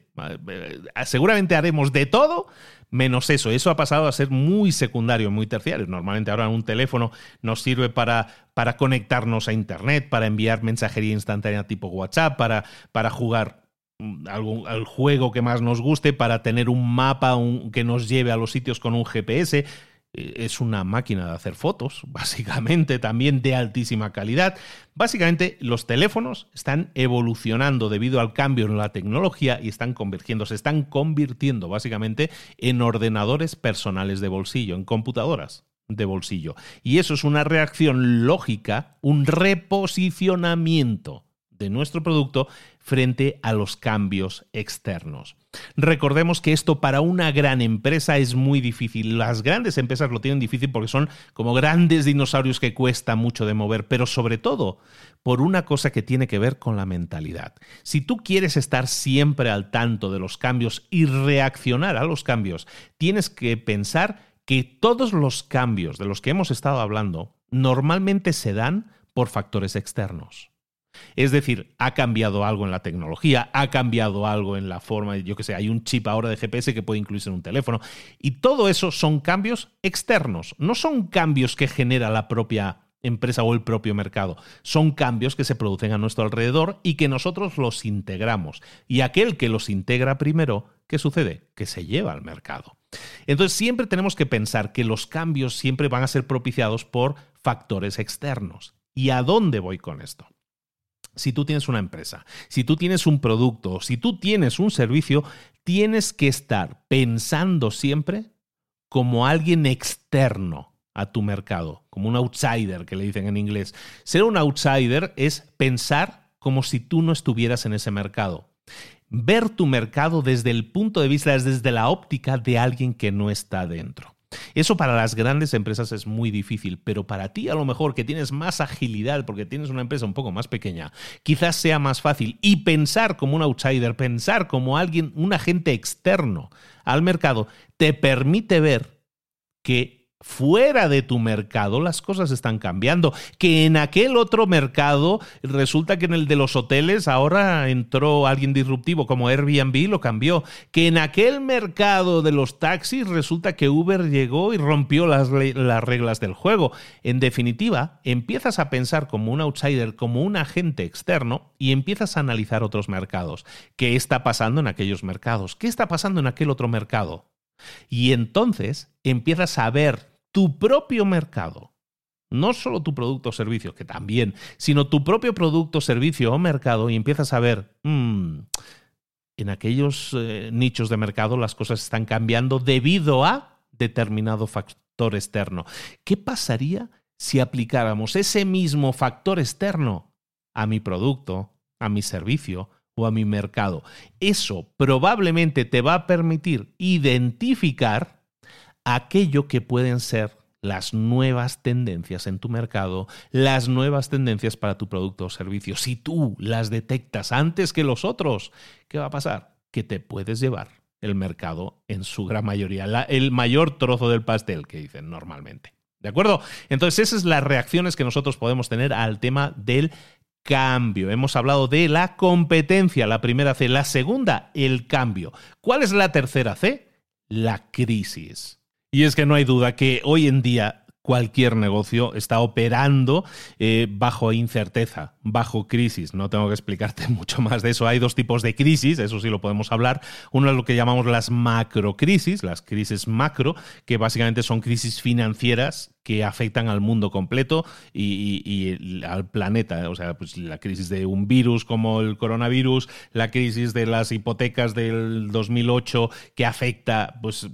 seguramente haremos de todo menos eso. Eso ha pasado a ser muy secundario, muy terciario. Normalmente ahora un teléfono nos sirve para, para conectarnos a Internet, para enviar mensajería instantánea tipo WhatsApp, para, para jugar al juego que más nos guste, para tener un mapa que nos lleve a los sitios con un GPS. Eh, es una máquina de hacer fotos, básicamente, también de altísima calidad. Básicamente, los teléfonos están evolucionando debido al cambio en la tecnología y están convirtiendo, se están convirtiendo básicamente en ordenadores personales de bolsillo, en computadoras de bolsillo. Y eso es una reacción lógica, un reposicionamiento de nuestro producto frente a los cambios externos. Recordemos que esto para una gran empresa es muy difícil. Las grandes empresas lo tienen difícil porque son como grandes dinosaurios que cuesta mucho de mover, pero sobre todo por una cosa que tiene que ver con la mentalidad. Si tú quieres estar siempre al tanto de los cambios y reaccionar a los cambios, tienes que pensar que todos los cambios de los que hemos estado hablando normalmente se dan por factores externos. Es decir, ha cambiado algo en la tecnología, ha cambiado algo en la forma, yo que sé, hay un chip ahora de GPS que puede incluirse en un teléfono. Y todo eso son cambios externos, no son cambios que genera la propia empresa o el propio mercado. Son cambios que se producen a nuestro alrededor y que nosotros los integramos. Y aquel que los integra primero, ¿qué sucede? Que se lleva al mercado. Entonces siempre tenemos que pensar que los cambios siempre van a ser propiciados por factores externos. ¿Y a dónde voy con esto? Si tú tienes una empresa, si tú tienes un producto, si tú tienes un servicio, tienes que estar pensando siempre como alguien externo a tu mercado, como un outsider que le dicen en inglés. Ser un outsider es pensar como si tú no estuvieras en ese mercado. ver tu mercado desde el punto de vista, desde la óptica de alguien que no está dentro. Eso para las grandes empresas es muy difícil, pero para ti a lo mejor que tienes más agilidad porque tienes una empresa un poco más pequeña, quizás sea más fácil. Y pensar como un outsider, pensar como alguien, un agente externo al mercado, te permite ver que fuera de tu mercado las cosas están cambiando. Que en aquel otro mercado resulta que en el de los hoteles ahora entró alguien disruptivo como Airbnb lo cambió. Que en aquel mercado de los taxis resulta que Uber llegó y rompió las, las reglas del juego. En definitiva, empiezas a pensar como un outsider, como un agente externo y empiezas a analizar otros mercados. ¿Qué está pasando en aquellos mercados? ¿Qué está pasando en aquel otro mercado? Y entonces empiezas a ver tu propio mercado. No solo tu producto o servicio, que también, sino tu propio producto, servicio o mercado y empiezas a ver, mm, en aquellos eh, nichos de mercado las cosas están cambiando debido a determinado factor externo. ¿Qué pasaría si aplicáramos ese mismo factor externo a mi producto, a mi servicio o a mi mercado? Eso probablemente te va a permitir identificar aquello que pueden ser las nuevas tendencias en tu mercado, las nuevas tendencias para tu producto o servicio. Si tú las detectas antes que los otros, ¿qué va a pasar? Que te puedes llevar el mercado en su gran mayoría, el mayor trozo del pastel que dicen normalmente. ¿De acuerdo? Entonces, esas son las reacciones que nosotros podemos tener al tema del cambio. Hemos hablado de la competencia, la primera C. La segunda, el cambio. ¿Cuál es la tercera C? La crisis. Y es que no hay duda que hoy en día cualquier negocio está operando eh, bajo incerteza, bajo crisis. No tengo que explicarte mucho más de eso. Hay dos tipos de crisis, eso sí lo podemos hablar. Uno es lo que llamamos las macrocrisis, las crisis macro, que básicamente son crisis financieras que afectan al mundo completo y, al planeta. O sea, pues la crisis de un virus como el coronavirus, la crisis de las hipotecas del 2008 que afecta, pues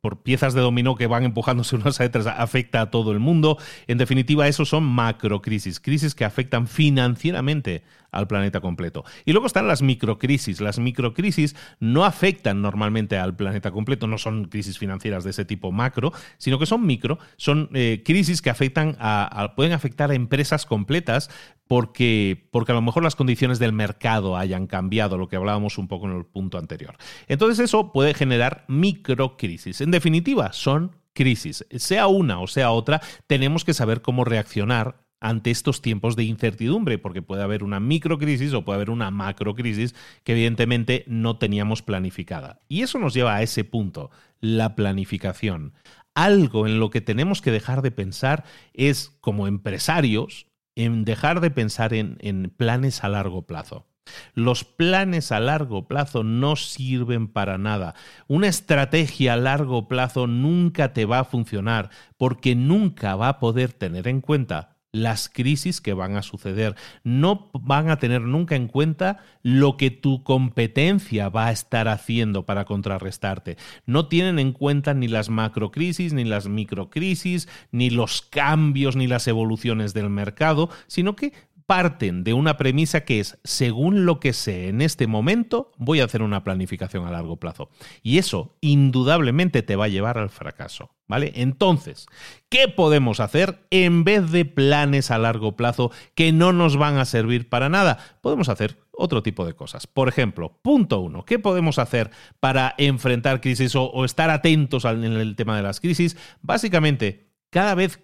por, piezas de dominó que van empujándose unas a otras, afecta a todo el mundo. En definitiva, eso son macrocrisis, crisis que afectan financieramente al planeta completo. Y luego están las microcrisis. Las microcrisis no afectan normalmente al planeta completo, no son crisis financieras de ese tipo macro, sino que son micro, son eh, crisis que afectan a, pueden afectar a empresas completas porque, porque a lo mejor las condiciones del mercado hayan cambiado, lo que hablábamos un poco en el punto anterior. Entonces eso puede generar microcrisis. En definitiva, son crisis. Sea una o sea otra, tenemos que saber cómo reaccionar ante estos tiempos de incertidumbre, porque puede haber una microcrisis o puede haber una macrocrisis que evidentemente no teníamos planificada. Y eso nos lleva a ese punto, la planificación. Algo en lo que tenemos que dejar de pensar es, como empresarios, en dejar de pensar en, en planes a largo plazo. Los planes a largo plazo no sirven para nada. Una estrategia a largo plazo nunca te va a funcionar porque nunca va a poder tener en cuenta las crisis que van a suceder. No van a tener nunca en cuenta lo que tu competencia va a estar haciendo para contrarrestarte. No tienen en cuenta ni las macrocrisis, ni las microcrisis, ni los cambios, ni las evoluciones del mercado, sino que parten de una premisa que es, según lo que sé en este momento, voy a hacer una planificación a largo plazo. Y eso indudablemente te va a llevar al fracaso. ¿Vale? Entonces, ¿qué podemos hacer en vez de planes a largo plazo que no nos van a servir para nada? Podemos hacer otro tipo de cosas. Por ejemplo, punto uno, ¿qué podemos hacer para enfrentar crisis o, estar atentos en el tema de las crisis? Básicamente, cada vez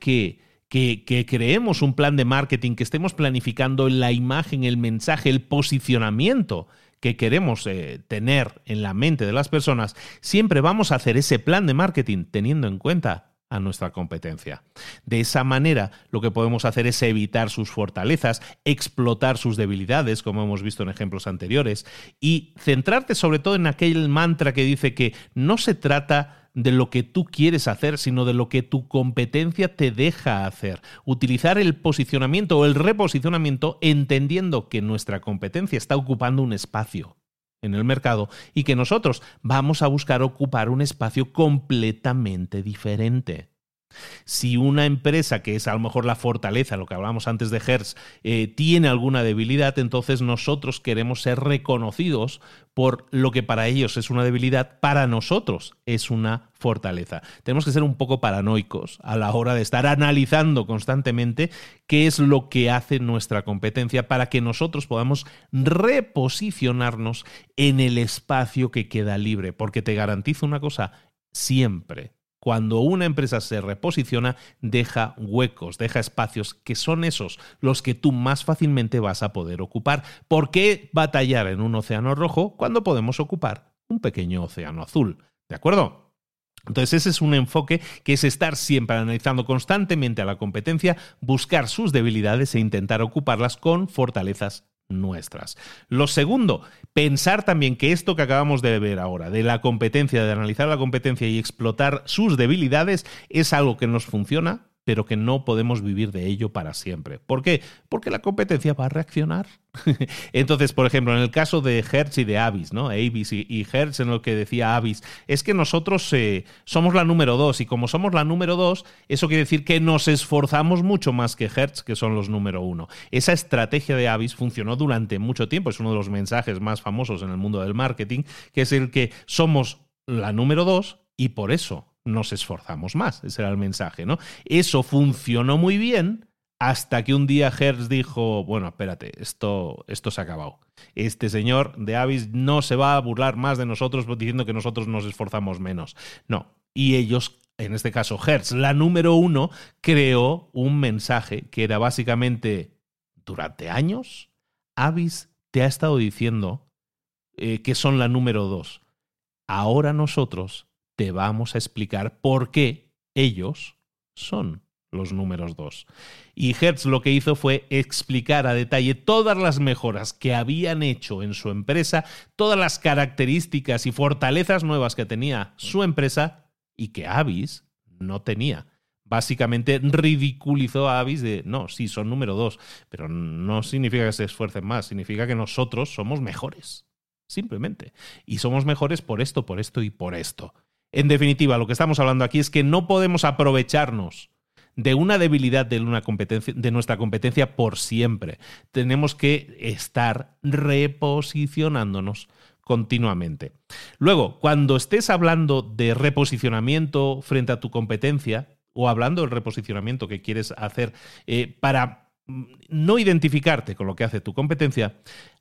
que creemos un plan de marketing, que estemos planificando la imagen, el mensaje, el posicionamiento que queremos eh, tener en la mente de las personas, siempre vamos a hacer ese plan de marketing teniendo en cuenta a nuestra competencia. De esa manera, lo que podemos hacer es evitar sus fortalezas, explotar sus debilidades, como hemos visto en ejemplos anteriores, y centrarte sobre todo en aquel mantra que dice que no se trata de lo que tú quieres hacer, sino de lo que tu competencia te deja hacer. Utilizar el posicionamiento o el reposicionamiento entendiendo que nuestra competencia está ocupando un espacio en el mercado y que nosotros vamos a buscar ocupar un espacio completamente diferente. Si una empresa, que es a lo mejor la fortaleza, lo que hablábamos antes de Hertz, eh, tiene alguna debilidad, entonces nosotros queremos ser reconocidos por lo que para ellos es una debilidad, para nosotros es una fortaleza. Tenemos que ser un poco paranoicos a la hora de estar analizando constantemente qué es lo que hace nuestra competencia para que nosotros podamos reposicionarnos en el espacio que queda libre. Porque te garantizo una cosa, siempre cuando una empresa se reposiciona, deja huecos, deja espacios que son esos los que tú más fácilmente vas a poder ocupar. ¿Por qué batallar en un océano rojo cuando podemos ocupar un pequeño océano azul? ¿De acuerdo? Entonces ese es un enfoque que es estar siempre analizando constantemente a la competencia, buscar sus debilidades e intentar ocuparlas con fortalezas nuestras. Lo segundo, pensar también que esto que acabamos de ver ahora, de la competencia, de analizar la competencia y explotar sus debilidades, es algo que nos funciona, pero que no podemos vivir de ello para siempre. ¿Por qué? Porque la competencia va a reaccionar. Entonces, por ejemplo, en el caso de Hertz y de Avis, ¿no? Avis y, Hertz, en lo que decía Avis, es que nosotros eh, somos la número dos y como somos la número dos, eso quiere decir que nos esforzamos mucho más que Hertz, que son los número uno. Esa estrategia de Avis funcionó durante mucho tiempo, es uno de los mensajes más famosos en el mundo del marketing, que es el que somos la número dos y por eso nos esforzamos más. Ese era el mensaje, ¿no? Eso funcionó muy bien hasta que un día Hertz dijo, bueno, espérate, esto, esto se ha acabado. Este señor de Avis no se va a burlar más de nosotros diciendo que nosotros nos esforzamos menos. No. Y ellos, en este caso Hertz, la número uno, creó un mensaje que era básicamente, durante años, Avis te ha estado diciendo eh, que son la número dos. Ahora nosotros te vamos a explicar por qué ellos son los números dos. Y Hertz lo que hizo fue explicar a detalle todas las mejoras que habían hecho en su empresa, todas las características y fortalezas nuevas que tenía su empresa y que Avis no tenía. Básicamente ridiculizó a Avis de, no, sí, son número dos, pero no significa que se esfuercen más, significa que nosotros somos mejores, simplemente. Y somos mejores por esto, por esto y por esto. En definitiva, lo que estamos hablando aquí es que no podemos aprovecharnos de una debilidad de, una competencia, de nuestra competencia por siempre. Tenemos que estar reposicionándonos continuamente. Luego, cuando estés hablando de reposicionamiento frente a tu competencia o hablando del reposicionamiento que quieres hacer eh, para mm, no identificarte con lo que hace tu competencia,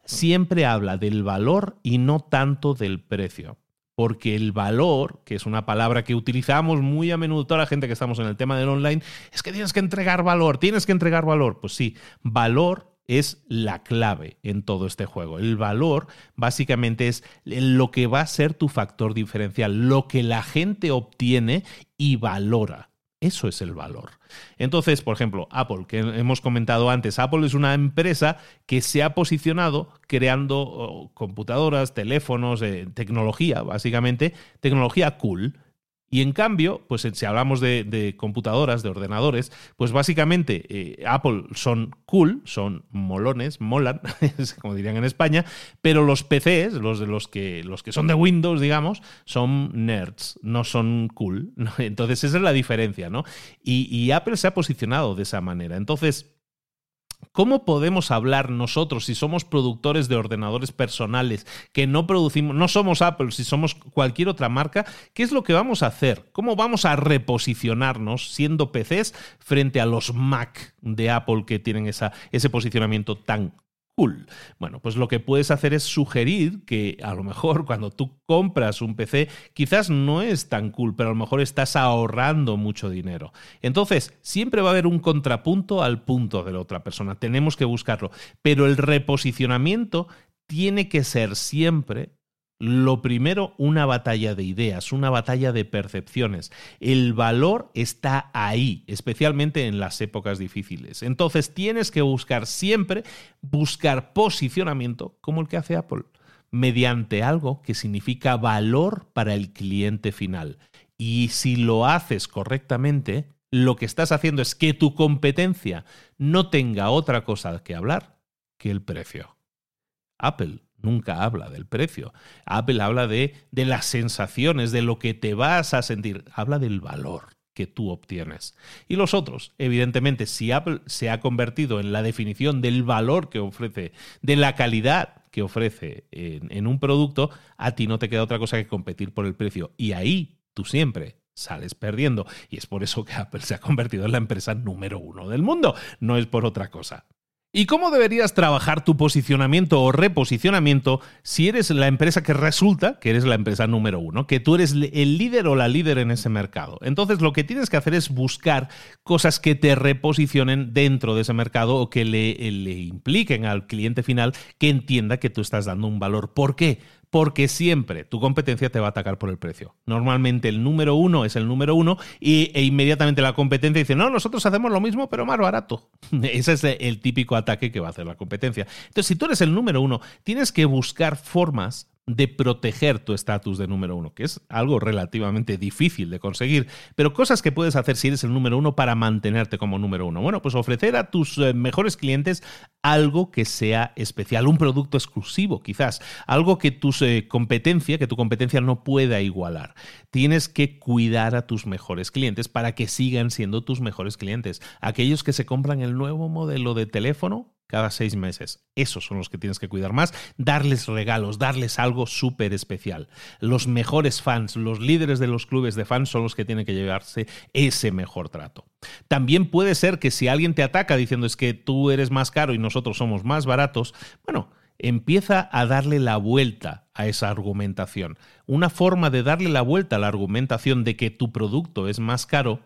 siempre habla del valor y no tanto del precio porque el valor, que es una palabra que utilizamos muy a menudo toda la gente que estamos en el tema del online, es que tienes que entregar valor, tienes que entregar valor. Pues sí, valor es la clave en todo este juego. El valor básicamente es lo que va a ser tu factor diferencial, lo que la gente obtiene y valora. Eso es el valor. Entonces, por ejemplo, Apple, que hemos comentado antes, Apple es una empresa que se ha posicionado creando oh, computadoras, teléfonos, eh, tecnología, básicamente, tecnología cool. Y en cambio, pues si hablamos de, computadoras, de ordenadores, pues básicamente eh, Apple son cool, son molones, molan, como dirían en España, pero los PCs, los los que, los que son de Windows, digamos, son nerds, no son cool. Entonces esa es la diferencia, ¿no? y Apple se ha posicionado de esa manera. Entonces, ¿Cómo podemos hablar nosotros si somos productores de ordenadores personales, que no producimos, no somos Apple, si somos cualquier otra marca? ¿Qué es lo que vamos a hacer? ¿Cómo vamos a reposicionarnos siendo PCs frente a los Mac de Apple que tienen esa, ese posicionamiento tan cool. Bueno, pues lo que puedes hacer es sugerir que a lo mejor cuando tú compras un PC quizás no es tan cool, pero a lo mejor estás ahorrando mucho dinero. Entonces, siempre va a haber un contrapunto al punto de la otra persona. Tenemos que buscarlo. Pero el reposicionamiento tiene que ser siempre lo primero, una batalla de ideas, una batalla de percepciones. El valor está ahí, especialmente en las épocas difíciles. Entonces tienes que buscar siempre, buscar posicionamiento como el que hace Apple, mediante algo que significa valor para el cliente final. Y si lo haces correctamente, lo que estás haciendo es que tu competencia no tenga otra cosa que hablar que el precio. Apple nunca habla del precio. Apple habla de, de las sensaciones, de lo que te vas a sentir. Habla del valor que tú obtienes. Y los otros, evidentemente, si Apple se ha convertido en la definición del valor que ofrece, de la calidad que ofrece en, en un producto, a ti no te queda otra cosa que competir por el precio. Y ahí tú siempre sales perdiendo. Y es por eso que Apple se ha convertido en la empresa número uno del mundo, no es por otra cosa. ¿Y cómo deberías trabajar tu posicionamiento o reposicionamiento si eres la empresa que resulta que eres la empresa número uno, que tú eres el líder o la líder en ese mercado? Entonces lo que tienes que hacer es buscar cosas que te reposicionen dentro de ese mercado o que le, impliquen al cliente final que entienda que tú estás dando un valor. ¿Por qué? Porque siempre tu competencia te va a atacar por el precio. Normalmente el número uno es el número uno y, e inmediatamente la competencia dice, no, nosotros hacemos lo mismo pero más barato. Ese es el típico ataque que va a hacer la competencia. Entonces, si tú eres el número uno, tienes que buscar formas de proteger tu estatus de número uno, que es algo relativamente difícil de conseguir, pero cosas que puedes hacer si eres el número uno para mantenerte como número uno. Bueno, pues ofrecer a tus eh, mejores clientes algo que sea especial, un producto exclusivo quizás, algo que tu eh, competencia, que tu competencia no pueda igualar. Tienes que cuidar a tus mejores clientes para que sigan siendo tus mejores clientes. Aquellos que se compran el nuevo modelo de teléfono, cada seis meses. Esos son los que tienes que cuidar más, darles regalos, darles algo súper especial. Los mejores fans, los líderes de los clubes de fans son los que tienen que llevarse ese mejor trato. También puede ser que si alguien te ataca diciendo es que tú eres más caro y nosotros somos más baratos, bueno, empieza a darle la vuelta a esa argumentación. Una forma de darle la vuelta a la argumentación de que tu producto es más caro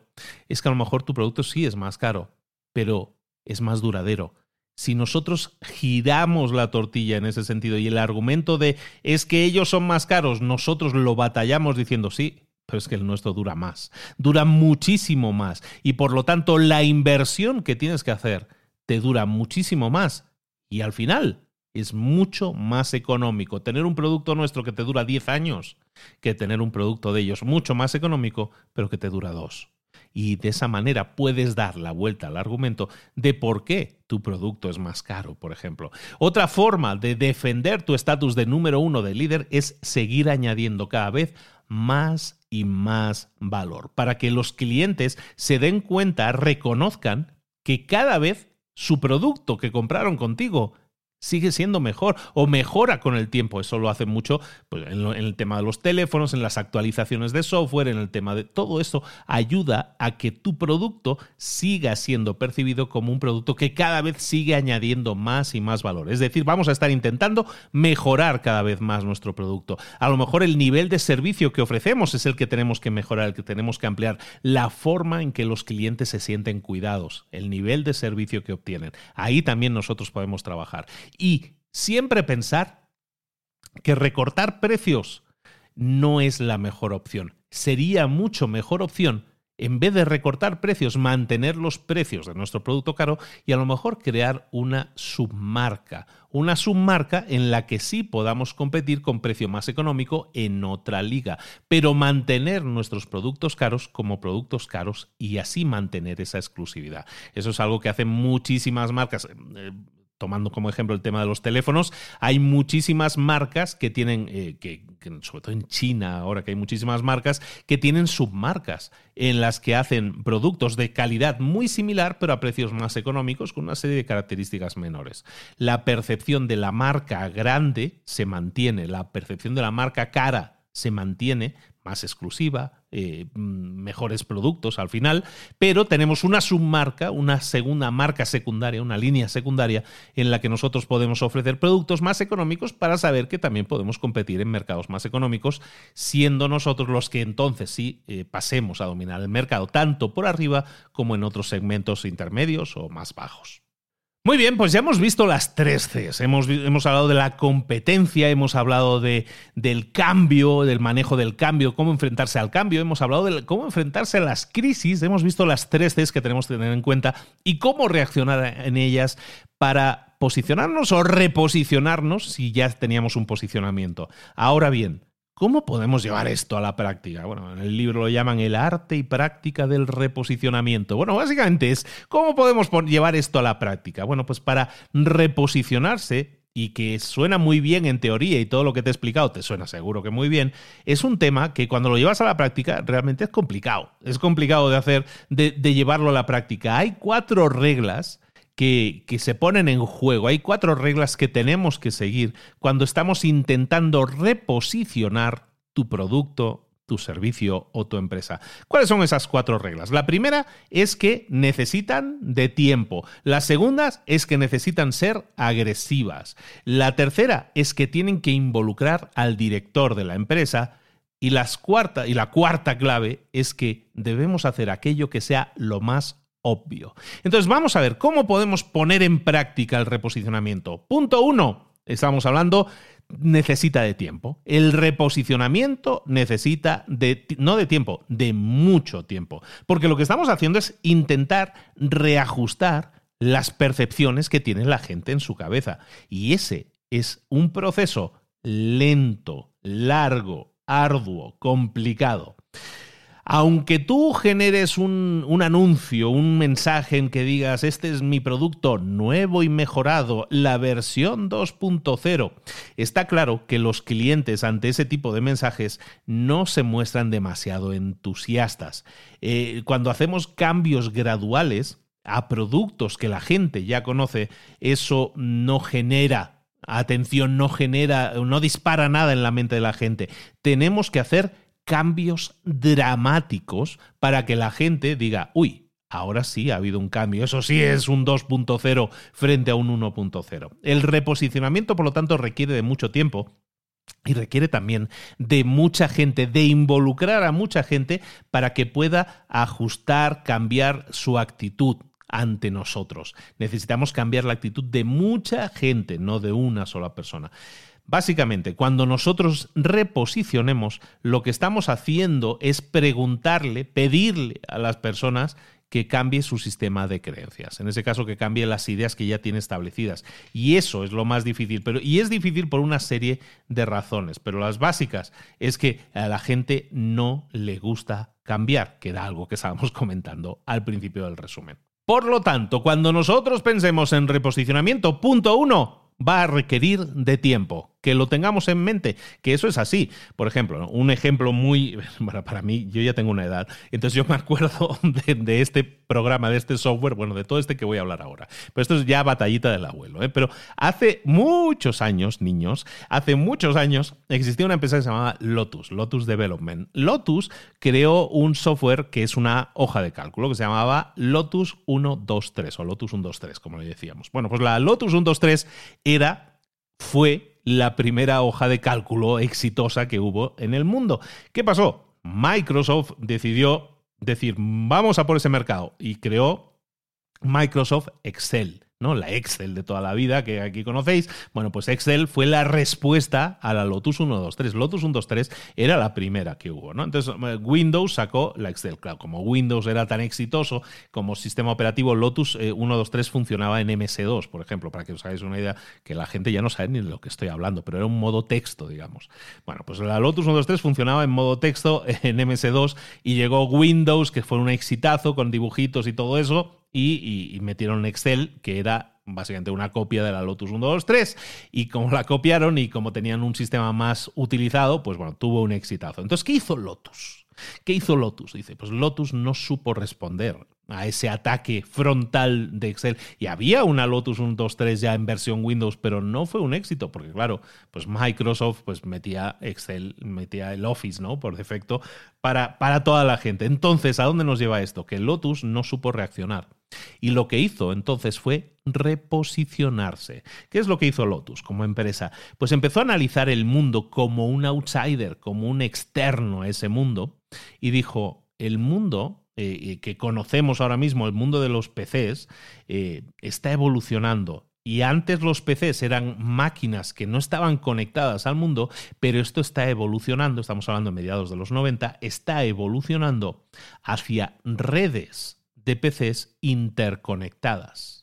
es que a lo mejor tu producto sí es más caro, pero es más duradero si nosotros giramos la tortilla en ese sentido y el argumento de es que ellos son más caros, nosotros lo batallamos diciendo sí, pero es que el nuestro dura más, dura muchísimo más y por lo tanto la inversión que tienes que hacer te dura muchísimo más y al final es mucho más económico tener un producto nuestro que te dura 10 años que tener un producto de ellos mucho más económico pero que te dura 2 y de esa manera puedes dar la vuelta al argumento de por qué tu producto es más caro, por ejemplo. Otra forma de defender tu estatus de número uno de líder es seguir añadiendo cada vez más y más valor para que los clientes se den cuenta, reconozcan que cada vez su producto que compraron contigo sigue siendo mejor o mejora con el tiempo. Eso lo hace mucho pues, en, el tema de los teléfonos, en las actualizaciones de software, en el tema de todo esto ayuda a que tu producto siga siendo percibido como un producto que cada vez sigue añadiendo más y más valor. Es decir, vamos a estar intentando mejorar cada vez más nuestro producto. A lo mejor el nivel de servicio que ofrecemos es el que tenemos que mejorar, el que tenemos que ampliar, la forma en que los clientes se sienten cuidados, el nivel de servicio que obtienen. Ahí también nosotros podemos trabajar y siempre pensar que recortar precios no es la mejor opción. Sería mucho mejor opción, en vez de recortar precios, mantener los precios de nuestro producto caro y a lo mejor crear una submarca. Una submarca en la que sí podamos competir con precio más económico en otra liga, pero mantener nuestros productos caros como productos caros y así mantener esa exclusividad. Eso es algo que hacen muchísimas marcas. Tomando como ejemplo el tema de los teléfonos, hay muchísimas marcas que tienen, eh, que, sobre todo en China, ahora que hay muchísimas marcas, que tienen submarcas en las que hacen productos de calidad muy similar, pero a precios más económicos, con una serie de características menores. La percepción de la marca grande se mantiene, la percepción de la marca cara se mantiene, más exclusiva, eh, mejores productos al final, pero tenemos una submarca, una segunda marca secundaria, una línea secundaria en la que nosotros podemos ofrecer productos más económicos para saber que también podemos competir en mercados más económicos, siendo nosotros los que entonces sí eh, pasemos a dominar el mercado, tanto por arriba como en otros segmentos intermedios o más bajos. Muy bien, pues ya hemos visto las tres Cs. Hemos, hemos hablado de la competencia, hemos hablado de, del cambio, del manejo del cambio, cómo enfrentarse al cambio, hemos hablado de cómo enfrentarse a las crisis, hemos visto las tres Cs que tenemos que tener en cuenta y cómo reaccionar en ellas para posicionarnos o reposicionarnos si ya teníamos un posicionamiento. Ahora bien, ¿Cómo podemos llevar esto a la práctica? Bueno, en el libro lo llaman el arte y práctica del reposicionamiento. Bueno, básicamente es cómo podemos llevar esto a la práctica. Bueno, pues para reposicionarse y que suena muy bien en teoría y todo lo que te he explicado te suena seguro que muy bien, es un tema que cuando lo llevas a la práctica realmente es complicado. Es complicado de hacer, de, llevarlo a la práctica. Hay cuatro reglas que, se ponen en juego. Hay cuatro reglas que tenemos que seguir cuando estamos intentando reposicionar tu producto, tu servicio o tu empresa. ¿Cuáles son esas cuatro reglas? La primera es que necesitan de tiempo. La segunda es que necesitan ser agresivas. La tercera es que tienen que involucrar al director de la empresa. Y, las cuarta, y la cuarta clave es que debemos hacer aquello que sea lo más obvio. Entonces vamos a ver cómo podemos poner en práctica el reposicionamiento. Punto uno. Estamos hablando necesita de tiempo. El reposicionamiento necesita de, no de tiempo, de mucho tiempo. Porque lo que estamos haciendo es intentar reajustar las percepciones que tiene la gente en su cabeza. Y ese es un proceso lento, largo, arduo, complicado aunque tú generes un, anuncio, un mensaje en que digas, este es mi producto nuevo y mejorado, la versión 2.0, está claro que los clientes ante ese tipo de mensajes no se muestran demasiado entusiastas. Eh, cuando hacemos cambios graduales a productos que la gente ya conoce, eso no genera atención, no genera, no dispara nada en la mente de la gente. Tenemos que hacer cambios dramáticos para que la gente diga, uy, ahora sí ha habido un cambio. Eso sí es un 2.0 frente a un 1.0. El reposicionamiento, por lo tanto, requiere de mucho tiempo. Y requiere también de mucha gente, de involucrar a mucha gente para que pueda ajustar, cambiar su actitud ante nosotros. Necesitamos cambiar la actitud de mucha gente, no de una sola persona. Básicamente, cuando nosotros reposicionemos, lo que estamos haciendo es preguntarle, pedirle a las personas que cambie su sistema de creencias. En ese caso, que cambie las ideas que ya tiene establecidas. Y eso es lo más difícil. Pero, y es difícil por una serie de razones. Pero las básicas es que a la gente no le gusta cambiar, que era algo que estábamos comentando al principio del resumen. Por lo tanto, cuando nosotros pensemos en reposicionamiento, punto uno, va a requerir de tiempo que lo tengamos en mente, que eso es así. Por ejemplo, un ejemplo muy, bueno, para mí, yo ya tengo una edad, entonces yo me acuerdo de, este programa, de este software, bueno, de todo este que voy a hablar ahora. Pero esto es ya batallita del abuelo, ¿eh? Pero hace muchos años, niños, hace muchos años existía una empresa que se llamaba Lotus, Lotus Development. Lotus creó un software que es una hoja de cálculo que se llamaba Lotus 123 o Lotus 123, como le decíamos. Bueno, pues la Lotus 123 era, fue la primera hoja de cálculo exitosa que hubo en el mundo. ¿Qué pasó? Microsoft decidió decir, vamos a por ese mercado y creó Microsoft Excel. ¿No? La Excel de toda la vida que aquí conocéis. Bueno, pues Excel fue la respuesta a la Lotus 123. Lotus 123 era la primera que hubo, ¿no? Entonces eh, Windows sacó la Excel. Claro, como Windows era tan exitoso como sistema operativo, Lotus 123 eh, funcionaba en MS2, por ejemplo, para que os hagáis una idea que la gente ya no sabe ni de lo que estoy hablando, pero era un modo texto, digamos. Bueno, pues la Lotus 123 funcionaba en modo texto en MS2 y llegó Windows, que fue un exitazo con dibujitos y todo eso, y, metieron Excel, que era básicamente una copia de la Lotus 123 y como la copiaron y como tenían un sistema más utilizado, pues bueno, tuvo un exitazo. Entonces, ¿qué hizo Lotus? ¿Qué hizo Lotus? Dice, pues Lotus no supo responder a ese ataque frontal de Excel. Y había una Lotus 123 ya en versión Windows, pero no fue un éxito, porque claro, pues Microsoft pues metía Excel, metía el Office, ¿no? Por defecto, para, para toda la gente. Entonces, ¿a dónde nos lleva esto? Que Lotus no supo reaccionar. Y lo que hizo entonces fue reposicionarse. ¿Qué es lo que hizo Lotus como empresa? Pues empezó a analizar el mundo como un outsider, como un externo a ese mundo, y dijo, el mundo eh, que conocemos ahora mismo, el mundo de los PCs, eh, está evolucionando. Y antes los PCs eran máquinas que no estaban conectadas al mundo, pero esto está evolucionando, estamos hablando de mediados de los 90, está evolucionando hacia redes de PCs interconectadas.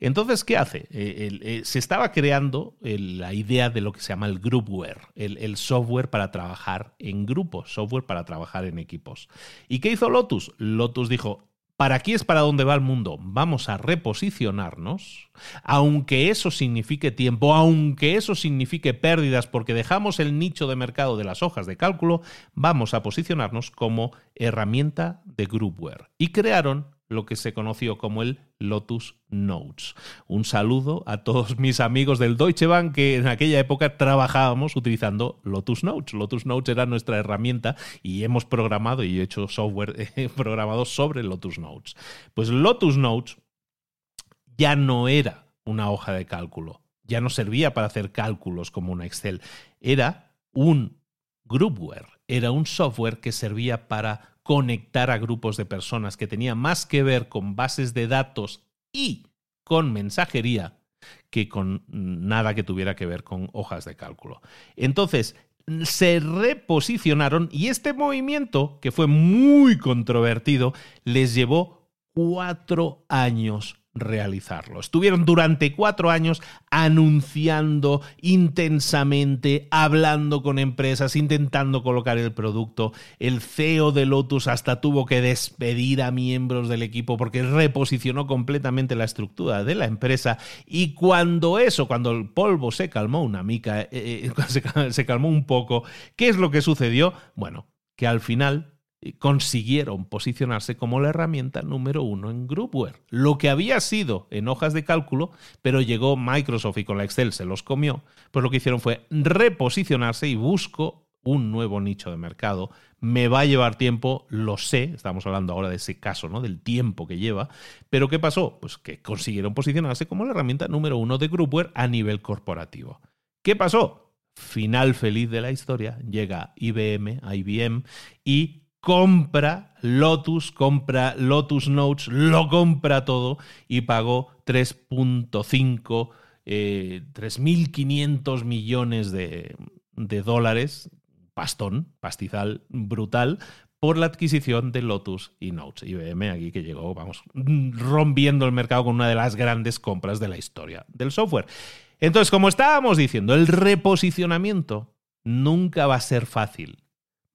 Entonces, ¿qué hace? Eh, eh, se estaba creando la idea de lo que se llama el groupware, el, software para trabajar en grupos, software para trabajar en equipos. ¿Y qué hizo Lotus? Lotus dijo, para aquí es para donde va el mundo. Vamos a reposicionarnos, aunque eso signifique tiempo, aunque eso signifique pérdidas porque dejamos el nicho de mercado de las hojas de cálculo, vamos a posicionarnos como herramienta de groupware. Y crearon lo que se conoció como el Lotus Notes. Un saludo a todos mis amigos del Deutsche Bank que en aquella época trabajábamos utilizando Lotus Notes. Lotus Notes era nuestra herramienta y hemos programado y hecho software programado sobre Lotus Notes. Pues Lotus Notes ya no era una hoja de cálculo, ya no servía para hacer cálculos como una Excel, era un groupware, era un software que servía para conectar a grupos de personas, que tenía más que ver con bases de datos y con mensajería que con nada que tuviera que ver con hojas de cálculo. Entonces, se reposicionaron y este movimiento, que fue muy controvertido, les llevó cuatro años realizarlo. Estuvieron durante cuatro años anunciando intensamente, hablando con empresas, intentando colocar el producto. El CEO de Lotus hasta tuvo que despedir a miembros del equipo porque reposicionó completamente la estructura de la empresa. Y cuando eso, cuando el polvo se calmó una mica, eh, eh, se calmó un poco, ¿qué es lo que sucedió? Bueno, que al final consiguieron posicionarse como la herramienta número uno en Groupware. Lo que había sido en hojas de cálculo, pero llegó Microsoft y con la Excel se los comió, pues lo que hicieron fue reposicionarse y busco un nuevo nicho de mercado. Me va a llevar tiempo, lo sé, estamos hablando ahora de ese caso, ¿no? Del tiempo que lleva. Pero ¿qué pasó? Pues que consiguieron posicionarse como la herramienta número uno de Groupware a nivel corporativo. ¿Qué pasó? Final feliz de la historia, llega IBM, IBM y compra Lotus, compra Lotus Notes, lo compra todo y pagó 3.5, eh, 3.500 millones de, de dólares, pastón, pastizal brutal, por la adquisición de Lotus y Notes. IBM aquí que llegó, vamos, rompiendo el mercado con una de las grandes compras de la historia del software. Entonces, como estábamos diciendo, el reposicionamiento nunca va a ser fácil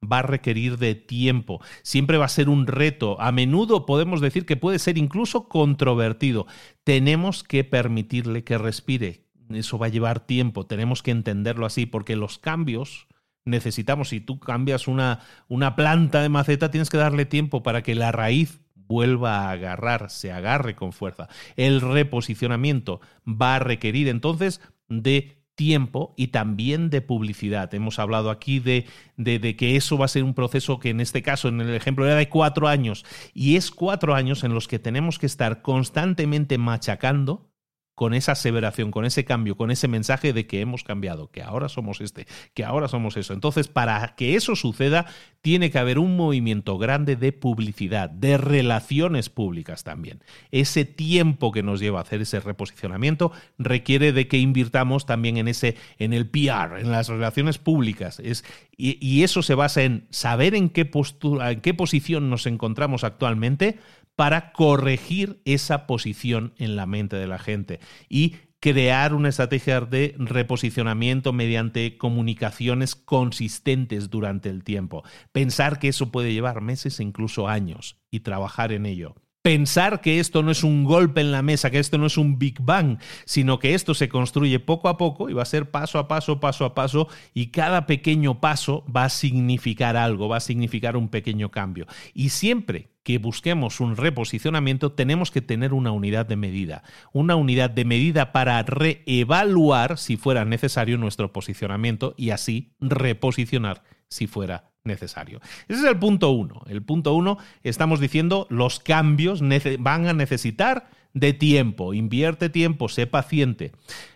va a requerir de tiempo, siempre va a ser un reto, a menudo podemos decir que puede ser incluso controvertido. Tenemos que permitirle que respire, eso va a llevar tiempo, tenemos que entenderlo así, porque los cambios necesitamos, si tú cambias una, una planta de maceta, tienes que darle tiempo para que la raíz vuelva a agarrar, se agarre con fuerza. El reposicionamiento va a requerir entonces de tiempo y también de publicidad. Hemos hablado aquí de, de, que eso va a ser un proceso que en este caso, en el ejemplo, era de cuatro años. Y es cuatro años en los que tenemos que estar constantemente machacando con esa aseveración, con ese cambio, con ese mensaje de que hemos cambiado, que ahora somos este, que ahora somos eso. Entonces, para que eso suceda, tiene que haber un movimiento grande de publicidad, de relaciones públicas también. Ese tiempo que nos lleva a hacer ese reposicionamiento requiere de que invirtamos también en ese, en el PR, en las relaciones públicas. Es, y, y eso se basa en saber en qué postura, en qué posición nos encontramos actualmente para corregir esa posición en la mente de la gente y crear una estrategia de reposicionamiento mediante comunicaciones consistentes durante el tiempo. Pensar que eso puede llevar meses e incluso años y trabajar en ello pensar que esto no es un golpe en la mesa, que esto no es un Big Bang, sino que esto se construye poco a poco y va a ser paso a paso, paso a paso, y cada pequeño paso va a significar algo, va a significar un pequeño cambio. Y siempre que busquemos un reposicionamiento, tenemos que tener una unidad de medida, una unidad de medida para reevaluar si fuera necesario nuestro posicionamiento y así reposicionar si fuera necesario. Ese es el punto uno. El punto uno, estamos diciendo, los cambios van a necesitar de tiempo. Invierte tiempo, sé paciente.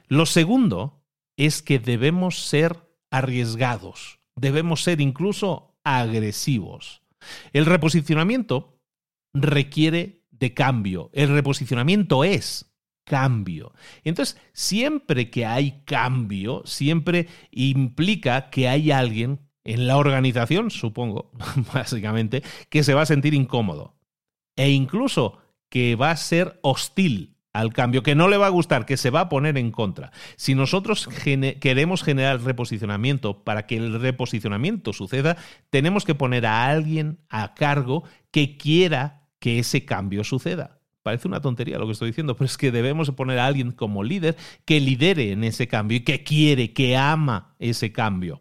Lo segundo es que debemos ser arriesgados, debemos ser incluso agresivos. El reposicionamiento requiere de cambio. El reposicionamiento es cambio. Entonces, siempre que hay cambio, siempre implica que hay alguien en la organización, supongo, básicamente, que se va a sentir incómodo. E incluso que va a ser hostil al cambio, que no le va a gustar, que se va a poner en contra. Si nosotros queremos generar reposicionamiento, para que el reposicionamiento suceda, tenemos que poner a alguien a cargo que quiera que ese cambio suceda. Parece una tontería lo que estoy diciendo, pero es que debemos poner a alguien como líder que lidere en ese cambio y que quiere, que ama ese cambio.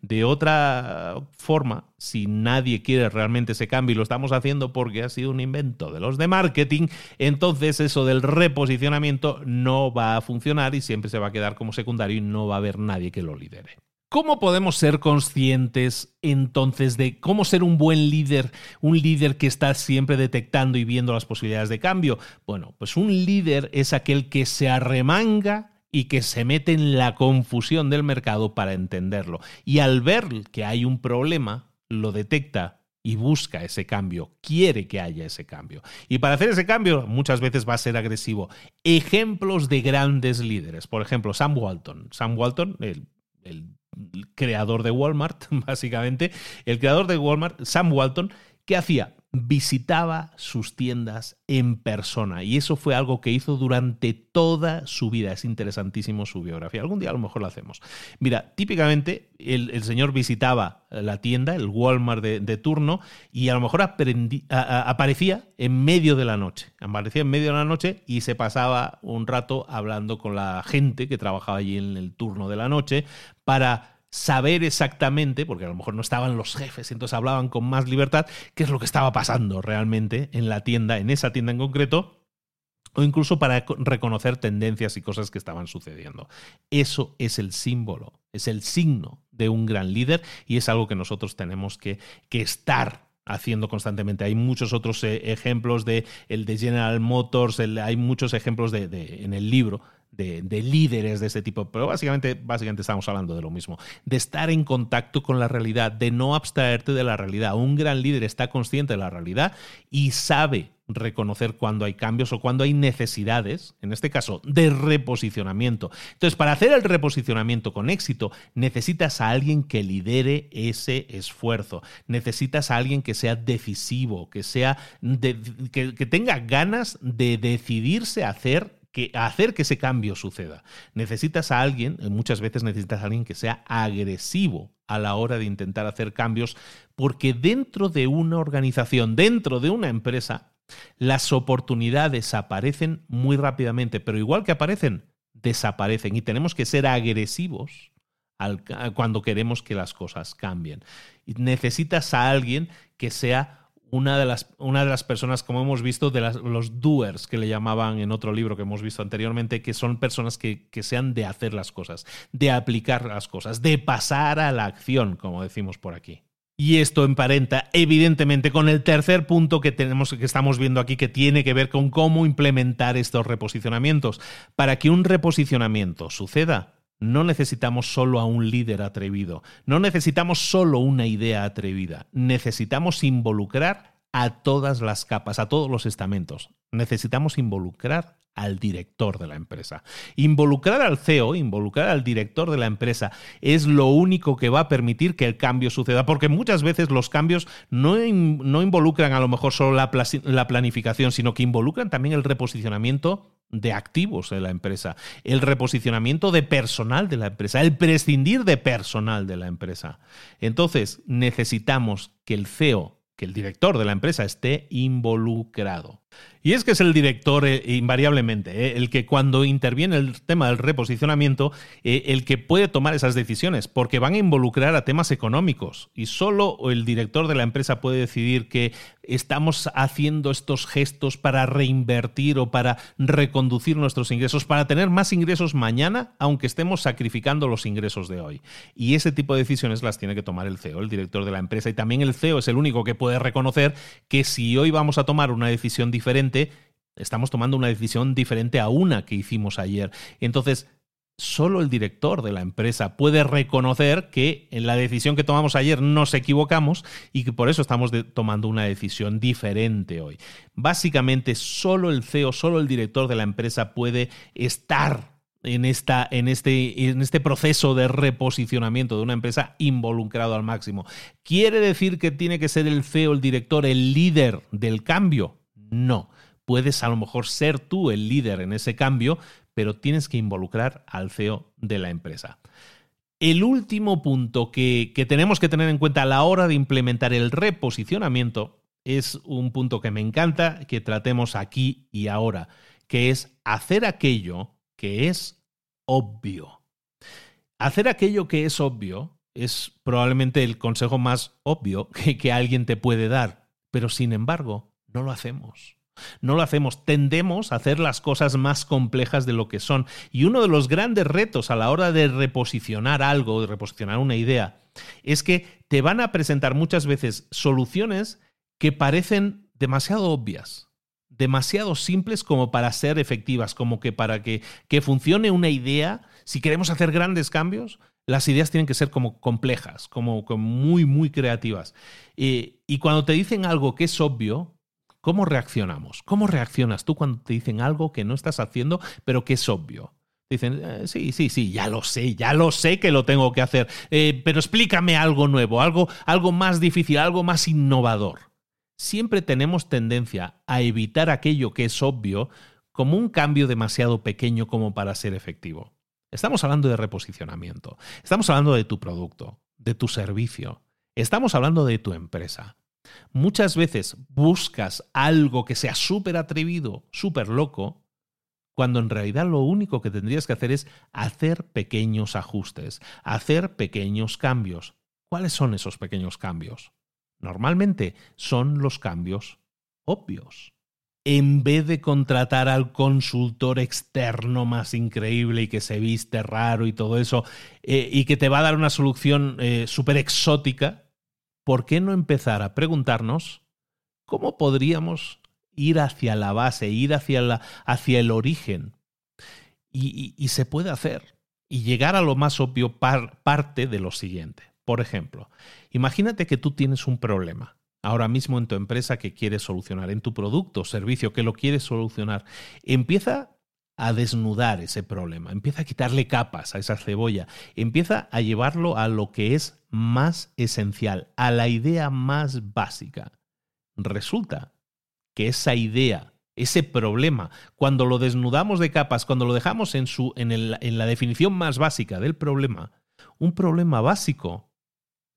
De otra forma, si nadie quiere realmente ese cambio y lo estamos haciendo porque ha sido un invento de los de marketing, entonces eso del reposicionamiento no va a funcionar y siempre se va a quedar como secundario y no va a haber nadie que lo lidere. ¿Cómo podemos ser conscientes entonces de cómo ser un buen líder, un líder que está siempre detectando y viendo las posibilidades de cambio? Bueno, pues un líder es aquel que se arremanga y que se mete en la confusión del mercado para entenderlo. Y al ver que hay un problema, lo detecta y busca ese cambio, quiere que haya ese cambio. Y para hacer ese cambio muchas veces va a ser agresivo. Ejemplos de grandes líderes, por ejemplo, Sam Walton. Sam Walton, el, el creador de Walmart, básicamente, el creador de Walmart, Sam Walton, ¿qué hacía? Visitaba sus tiendas en persona y eso fue algo que hizo durante toda su vida. Es interesantísimo su biografía. Algún día a lo mejor lo hacemos. Mira, típicamente el, señor visitaba la tienda, el Walmart de, turno, y a lo mejor aparecía en medio de la noche. Aparecía en medio de la noche y se pasaba un rato hablando con la gente que trabajaba allí en el turno de la noche para saber exactamente, porque a lo mejor no estaban los jefes, entonces hablaban con más libertad, qué es lo que estaba pasando realmente en la tienda, en esa tienda en concreto, o incluso para reconocer tendencias y cosas que estaban sucediendo. Eso es el símbolo, es el signo de un gran líder y es algo que nosotros tenemos que, que estar haciendo constantemente. Hay muchos otros eh, ejemplos de el de General Motors, hay muchos ejemplos de, en el libro de, líderes de ese tipo, pero básicamente, básicamente estamos hablando de lo mismo, de estar en contacto con la realidad, de no abstraerte de la realidad. Un gran líder está consciente de la realidad y sabe reconocer cuando hay cambios o cuando hay necesidades, en este caso, de reposicionamiento. Entonces, para hacer el reposicionamiento con éxito, necesitas a alguien que lidere ese esfuerzo, necesitas a alguien que sea decisivo, que, sea que, que tenga ganas de decidirse a hacer que hacer que ese cambio suceda. Necesitas a alguien, eh, muchas veces necesitas a alguien que sea agresivo a la hora de intentar hacer cambios, porque dentro de una organización, dentro de una empresa, las oportunidades aparecen muy rápidamente, pero igual que aparecen, desaparecen y tenemos que ser agresivos cuando queremos que las cosas cambien. necesitas a alguien que sea una de las, una de las personas, como hemos visto, de los doers que le llamaban en otro libro que hemos visto anteriormente, que son personas que, que, sean de hacer las cosas, de aplicar las cosas, de pasar a la acción, como decimos por aquí. Y esto emparenta evidentemente con el tercer punto que tenemos que estamos viendo aquí que tiene que ver con cómo implementar estos reposicionamientos. Para que un reposicionamiento suceda, no necesitamos solo a un líder atrevido, no necesitamos solo una idea atrevida, necesitamos involucrar a todas las capas, a todos los estamentos. Necesitamos involucrar al director de la empresa. Involucrar al CEO, involucrar al director de la empresa es lo único que va a permitir que el cambio suceda, porque muchas veces los cambios no, no involucran a lo mejor solo la, la planificación, sino que involucran también el reposicionamiento de activos de la empresa, el reposicionamiento de personal de la empresa, el prescindir de personal de la empresa. Entonces, necesitamos que el CEO, que el director de la empresa esté involucrado. Y es que es el director eh, invariablemente, eh, el que cuando interviene el tema del reposicionamiento, eh, el que puede tomar esas decisiones, porque van a involucrar a temas económicos. Y solo el director de la empresa puede decidir que estamos haciendo estos gestos para reinvertir o para reconducir nuestros ingresos, para tener más ingresos mañana, aunque estemos sacrificando los ingresos de hoy. Y ese tipo de decisiones las tiene que tomar el CEO, el director de la empresa. Y también el CEO es el único que puede reconocer que si hoy vamos a tomar una decisión diferente, estamos tomando una decisión diferente a una que hicimos ayer. Entonces, solo el director de la empresa puede reconocer que en la decisión que tomamos ayer nos equivocamos y que por eso estamos tomando una decisión diferente hoy. Básicamente, solo el CEO, solo el director de la empresa puede estar en, esta, en, este, en este proceso de reposicionamiento de una empresa involucrado al máximo. ¿Quiere decir que tiene que ser el CEO, el director, el líder del cambio? No. Puedes a lo mejor ser tú el líder en ese cambio, pero tienes que involucrar al CEO de la empresa. El último punto que, que tenemos que tener en cuenta a la hora de implementar el reposicionamiento es un punto que me encanta que tratemos aquí y ahora, que es hacer aquello que es obvio. Hacer aquello que es obvio es probablemente el consejo más obvio que, que alguien te puede dar, pero sin embargo, no lo hacemos. No lo hacemos, tendemos a hacer las cosas más complejas de lo que son. Y uno de los grandes retos a la hora de reposicionar algo, de reposicionar una idea, es que te van a presentar muchas veces soluciones que parecen demasiado obvias, demasiado simples como para ser efectivas, como que para que, que funcione una idea, si queremos hacer grandes cambios, las ideas tienen que ser como complejas, como, muy, muy creativas. y cuando te dicen algo que es obvio, ¿cómo reaccionamos? ¿Cómo reaccionas tú cuando te dicen algo que no estás haciendo, pero que es obvio? Dicen, eh, sí, sí, sí, ya lo sé, ya lo sé que lo tengo que hacer, eh, pero explícame algo nuevo, algo, algo más difícil, algo más innovador. Siempre tenemos tendencia a evitar aquello que es obvio como un cambio demasiado pequeño como para ser efectivo. Estamos hablando de reposicionamiento, estamos hablando de tu producto, de tu servicio, estamos hablando de tu empresa. Muchas veces buscas algo que sea súper atrevido, súper loco, cuando en realidad lo único que tendrías que hacer es hacer pequeños ajustes, hacer pequeños cambios. ¿Cuáles son esos pequeños cambios? Normalmente son los cambios obvios. En vez de contratar al consultor externo más increíble y que se viste raro y todo eso, eh, y que te va a dar una solución eh, súper exótica, ¿por qué no empezar a preguntarnos cómo podríamos ir hacia la base, ir hacia, la, hacia el origen. Y, se puede hacer. Y llegar a lo más obvio parte de lo siguiente. Por ejemplo, imagínate que tú tienes un problema ahora mismo en tu empresa que quieres solucionar, en tu producto o servicio que lo quieres solucionar. Empieza a desnudar ese problema, empieza a quitarle capas a esa cebolla, empieza a llevarlo a lo que es más esencial, a la idea más básica. Resulta que esa idea, ese problema, cuando lo desnudamos de capas, cuando lo dejamos en, su, en, en la definición más básica del problema, un problema básico,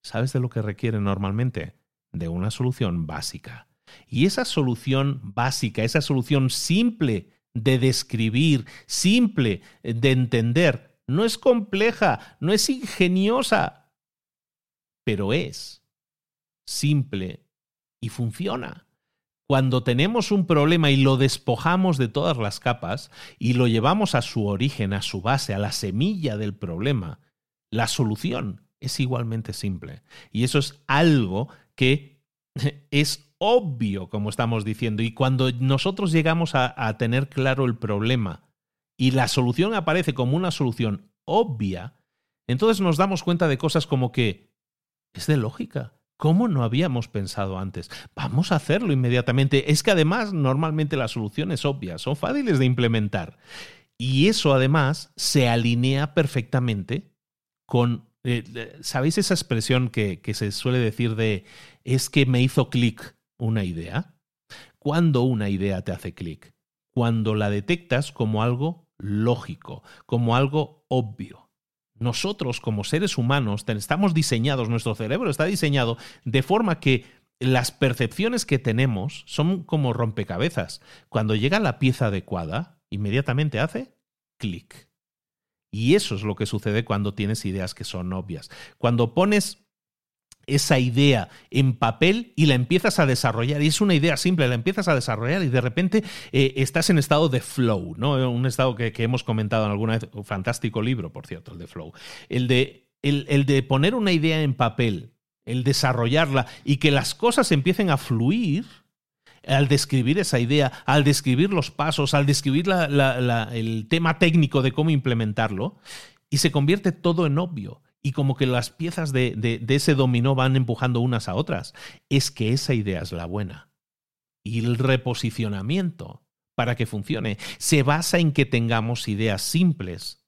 ¿sabes de lo que requiere normalmente? De una solución básica. Y esa solución básica, esa solución simple de describir, simple de entender, no es compleja, no es ingeniosa, pero es simple y funciona. Cuando tenemos un problema y lo despojamos de todas las capas y lo llevamos a su origen, a su base, a la semilla del problema, la solución es igualmente simple. Y eso es algo que es obvio, como estamos diciendo. Y cuando nosotros llegamos a, tener claro el problema y la solución aparece como una solución obvia, entonces nos damos cuenta de cosas como que es de lógica. ¿Cómo no habíamos pensado antes? Vamos a hacerlo inmediatamente. Es que además normalmente las soluciones obvias son fáciles de implementar. Y eso además se alinea perfectamente con, eh, ¿sabéis esa expresión que se suele decir de es que me hizo clic una idea? ¿Cuándo una idea te hace clic? Cuando la detectas como algo lógico, como algo obvio nosotros como seres humanos estamos diseñados, nuestro cerebro está diseñado de forma que las percepciones que tenemos son como rompecabezas. Cuando llega la pieza adecuada, inmediatamente hace clic. Y eso es lo que sucede cuando tienes ideas que son obvias. Cuando pones esa idea en papel y la empiezas a desarrollar. Y es una idea simple, la empiezas a desarrollar y de repente eh, estás en estado de flow, ¿no? Un estado que, hemos comentado en alguna vez, un fantástico libro, por cierto, el de flow. El de, el de poner una idea en papel, el desarrollarla y que las cosas empiecen a fluir al describir esa idea, al describir los pasos, al describir el tema técnico de cómo implementarlo, y se convierte todo en obvio y como que las piezas de, ese dominó van empujando unas a otras. Es que esa idea es la buena. Y el reposicionamiento, para que funcione, se basa en que tengamos ideas simples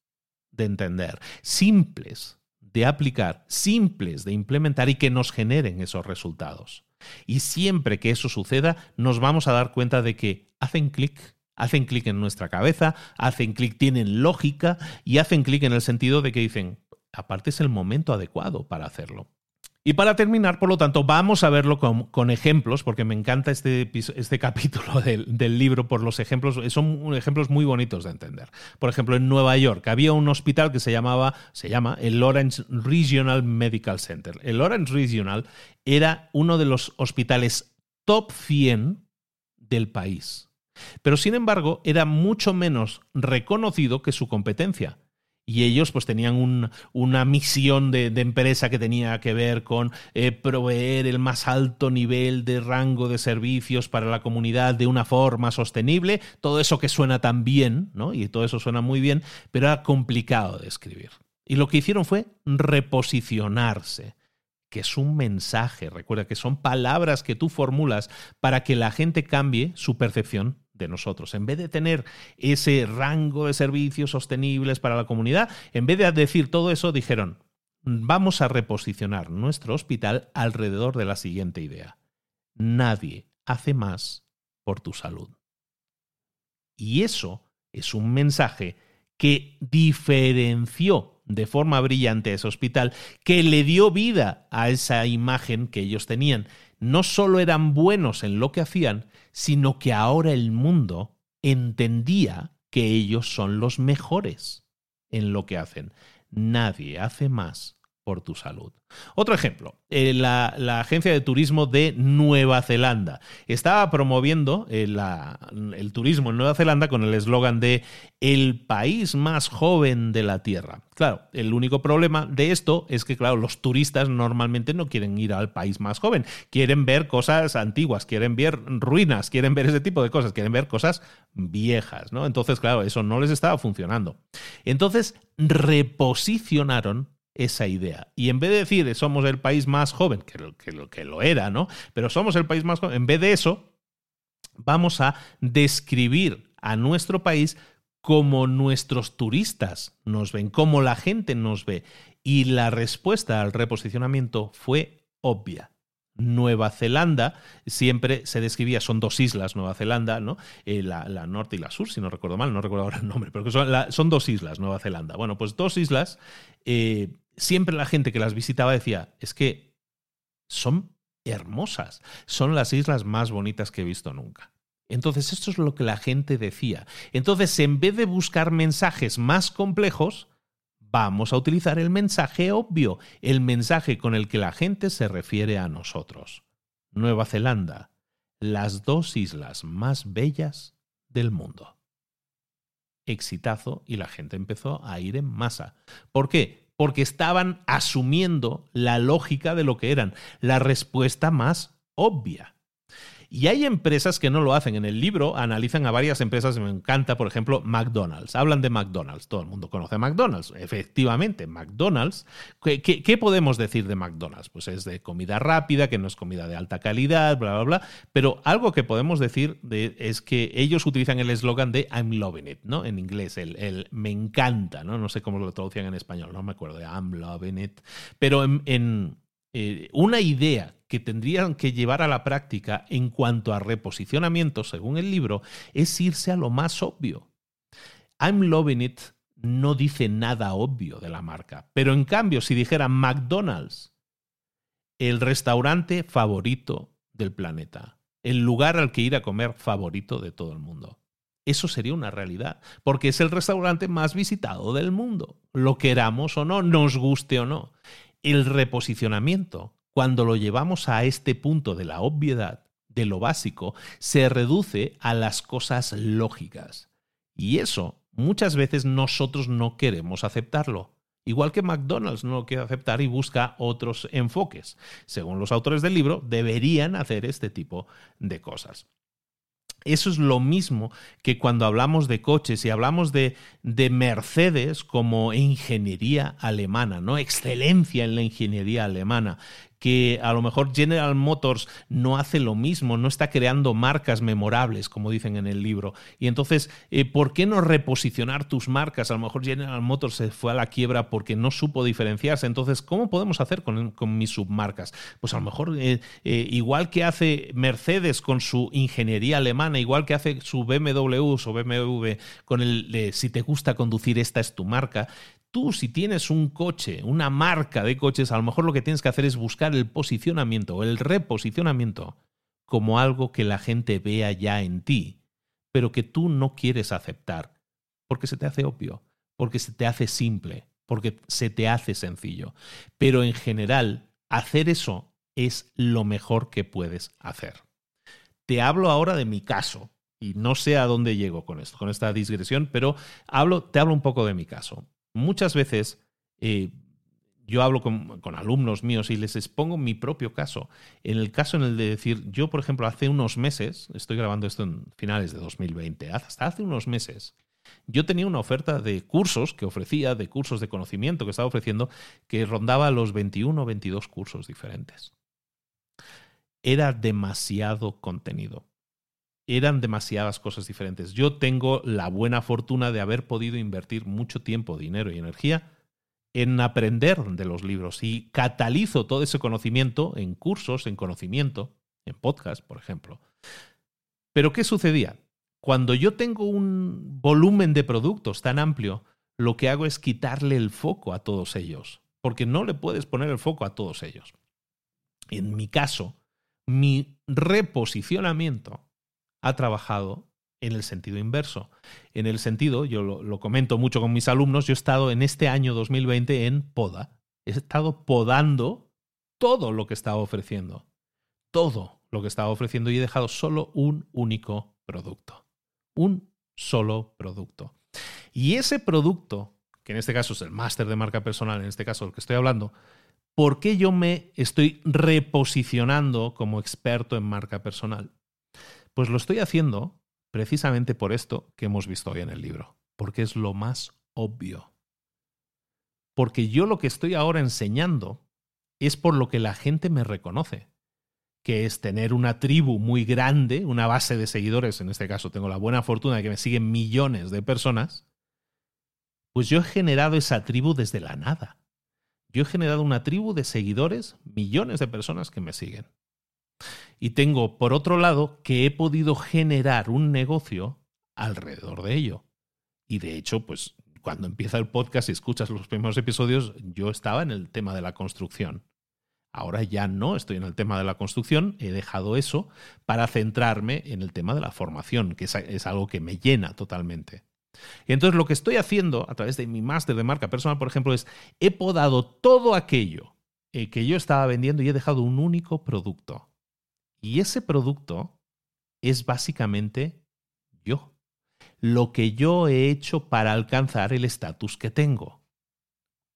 de entender, simples de aplicar, simples de implementar y que nos generen esos resultados. Y siempre que eso suceda, nos vamos a dar cuenta de que hacen clic, hacen clic en nuestra cabeza, hacen clic, tienen lógica y hacen clic en el sentido de que dicen, aparte es el momento adecuado para hacerlo. Y para terminar, por lo tanto, vamos a verlo con, ejemplos, porque me encanta este, este capítulo del, del, libro por los ejemplos, son ejemplos muy bonitos de entender. Por ejemplo, en Nueva York había un hospital que se llamaba, se llama el Lawrence Regional Medical Center. El Lawrence Regional era uno de los hospitales top 100 del país. Pero sin embargo, era mucho menos reconocido que su competencia y ellos pues tenían una misión de, empresa que tenía que ver con eh, proveer el más alto nivel de rango de servicios para la comunidad de una forma sostenible, todo eso que suena tan bien, ¿no? Y todo eso suena muy bien, pero era complicado de escribir. Y lo que hicieron fue reposicionarse que es un mensaje, recuerda que son palabras que tú formulas para que la gente cambie su percepción de nosotros. En vez de tener ese rango de servicios sostenibles para la comunidad, en vez de decir todo eso, dijeron, vamos a reposicionar nuestro hospital alrededor de la siguiente idea. Nadie hace más por tu salud. Y eso es un mensaje que diferenció de forma brillante ese hospital, que le dio vida a esa imagen que ellos tenían. No solo eran buenos en lo que hacían, sino que ahora el mundo entendía que ellos son los mejores en lo que hacen. Nadie hace más por tu salud. Otro ejemplo, eh, la, agencia de turismo de Nueva Zelanda estaba promoviendo eh, el turismo en Nueva Zelanda con el eslogan de el país más joven de la Tierra. Claro, el único problema de esto es que, claro, los turistas normalmente no quieren ir al país más joven, quieren ver cosas antiguas, quieren ver ruinas, quieren ver ese tipo de cosas, quieren ver cosas viejas, ¿no? Entonces, claro, eso no les estaba funcionando. Entonces, reposicionaron esa idea. Y en vez de decir somos el país más joven, que lo, que lo, que lo era, ¿no? Pero somos el país más joven, en vez de eso, vamos a describir a nuestro país como nuestros turistas nos ven, como la gente nos ve. Y la respuesta al reposicionamiento fue obvia. Nueva Zelanda siempre se describía, son dos islas, Nueva Zelanda, ¿no? Eh, la, norte y la sur, si no recuerdo mal, no recuerdo ahora el nombre, pero son, son dos islas, Nueva Zelanda. Bueno, pues dos islas eh, siempre la gente que las visitaba decía, es que son hermosas, son las islas más bonitas que he visto nunca. Entonces, esto es lo que la gente decía. Entonces, en vez de buscar mensajes más complejos, vamos a utilizar el mensaje obvio, el mensaje con el que la gente se refiere a nosotros. Nueva Zelanda, las dos islas más bellas del mundo. Exitazo y la gente empezó a ir en masa. ¿Por qué? Porque estaban asumiendo la lógica de lo que eran, la respuesta más obvia. Y hay empresas que no lo hacen. En el libro analizan a varias empresas, me encanta, por ejemplo, McDonald's. Hablan de McDonald's. Todo el mundo conoce McDonald's. Efectivamente, McDonald's. ¿Qué, podemos decir de McDonald's? Pues es de comida rápida, que no es comida de alta calidad, bla, bla, bla. Pero algo que podemos decir es que ellos utilizan el eslogan de I'm loving it, ¿no? En inglés, el, me encanta, ¿no? No sé cómo lo traducían en español, no me acuerdo de I'm loving it. Pero en, eh, una idea que tendrían que llevar a la práctica en cuanto a reposicionamiento, según el libro, es irse a lo más obvio. I'm loving it no dice nada obvio de la marca, pero en cambio, si dijera McDonald's, el restaurante favorito del planeta, el lugar al que ir a comer favorito de todo el mundo. Eso sería una realidad, porque es el restaurante más visitado del mundo, lo queramos o no, nos guste o no. El reposicionamiento cuando lo llevamos a este punto de la obviedad, de lo básico, se reduce a las cosas lógicas. Y eso muchas veces nosotros no queremos aceptarlo. Igual que McDonald's no lo quiere aceptar y busca otros enfoques. Según los autores del libro, deberían hacer este tipo de cosas. Eso es lo mismo que cuando hablamos de coches y hablamos de, de, Mercedes como ingeniería alemana, ¿no? Excelencia en la ingeniería alemana que a lo mejor General Motors no hace lo mismo, no está creando marcas memorables, como dicen en el libro. Y entonces, eh, ¿por qué no reposicionar tus marcas? A lo mejor General Motors se fue a la quiebra porque no supo diferenciarse. Entonces, ¿cómo podemos hacer con, mis submarcas? Pues a lo mejor, eh, eh, igual que hace Mercedes con su ingeniería alemana, igual que hace su BMW o BMW con el si te gusta conducir, esta es tu marca tú si tienes un coche, una marca de coches, a lo mejor lo que tienes que hacer es buscar el posicionamiento o el reposicionamiento como algo que la gente vea ya en ti, pero que tú no quieres aceptar, porque se te hace obvio, porque se te hace simple, porque se te hace sencillo. Pero en general, hacer eso es lo mejor que puedes hacer. Te hablo ahora de mi caso, y no sé a dónde llego con esto, con esta digresión, pero hablo, te hablo un poco de mi caso. Muchas veces eh, yo hablo con, alumnos míos y les expongo mi propio caso. En el caso en el de decir, yo por ejemplo hace unos meses, estoy grabando esto en finales de 2020, hasta hace unos meses, yo tenía una oferta de cursos que ofrecía, de cursos de conocimiento que estaba ofreciendo, que rondaba los 21 o 22 cursos diferentes. Era demasiado contenido. Eran demasiadas cosas diferentes. Yo tengo la buena fortuna de haber podido invertir mucho tiempo, dinero y energía en aprender de los libros y catalizo todo ese conocimiento en cursos, en conocimiento, en podcast, por ejemplo. Pero ¿qué sucedía? Cuando yo tengo un volumen de productos tan amplio, lo que hago es quitarle el foco a todos ellos, porque no le puedes poner el foco a todos ellos. En mi caso, mi reposicionamiento ha trabajado en el sentido inverso. En el sentido, yo lo, comento mucho con mis alumnos, yo he estado en este año 2020 en poda. He estado podando todo lo que estaba ofreciendo. Todo lo que estaba ofreciendo y he dejado solo un único producto un solo producto. Y ese producto, que en este caso es el máster de marca personal, en este caso del que estoy hablando, ¿por qué yo me estoy reposicionando como experto en marca personal? Pues lo estoy haciendo precisamente por esto que hemos visto hoy en el libro, porque es lo más obvio. Porque yo lo que estoy ahora enseñando es por lo que la gente me reconoce que es tener una tribu muy grande, una base de seguidores, en este caso tengo la buena fortuna de que me siguen millones de personas, pues yo he generado esa tribu desde la nada. Yo he generado una tribu de seguidores, millones de personas que me siguen. Y tengo, por otro lado, que he podido generar un negocio alrededor de ello. Y de hecho, pues cuando empieza el podcast y escuchas los primeros episodios, yo estaba en el tema de la construcción. Ahora ya no estoy en el tema de la construcción, he dejado eso para centrarme en el tema de la formación, que es, algo que me llena totalmente. Y entonces lo que estoy haciendo a través de mi máster de marca personal, por ejemplo, es he podado todo aquello eh, que yo estaba vendiendo y he dejado un único producto. Y ese producto es básicamente yo. Lo que yo he hecho para alcanzar el estatus que tengo.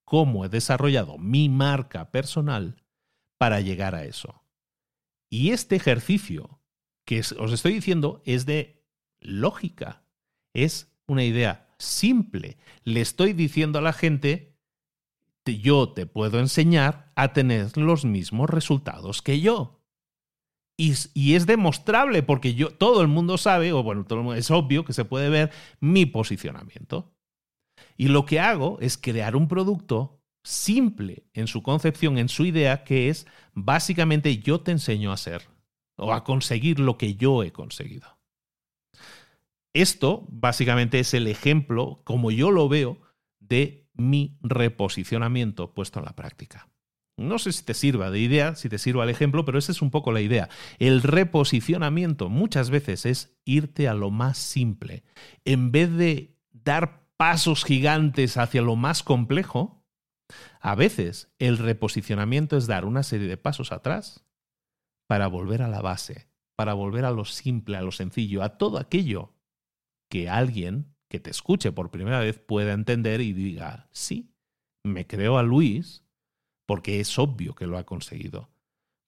Cómo he desarrollado mi marca personal para llegar a eso. Y este ejercicio que os estoy diciendo es de lógica, es una idea simple. Le estoy diciendo a la gente, yo te puedo enseñar a tener los mismos resultados que yo. Y, es demostrable porque yo, todo el mundo sabe, o bueno, todo es obvio que se puede ver mi posicionamiento. Y lo que hago es crear un producto simple en su concepción, en su idea, que es básicamente yo te enseño a ser o a conseguir lo que yo he conseguido. Esto básicamente es el ejemplo, como yo lo veo, de mi reposicionamiento puesto en la práctica. No sé si te sirva de idea, si te sirva el ejemplo, pero esa es un poco la idea. El reposicionamiento muchas veces es irte a lo más simple. En vez de dar pasos gigantes hacia lo más complejo, a veces el reposicionamiento es dar una serie de pasos atrás para volver a la base, para volver a lo simple, a lo sencillo, a todo aquello que alguien que te escuche por primera vez pueda entender y diga, sí, me creo a Luis porque es obvio que lo ha conseguido,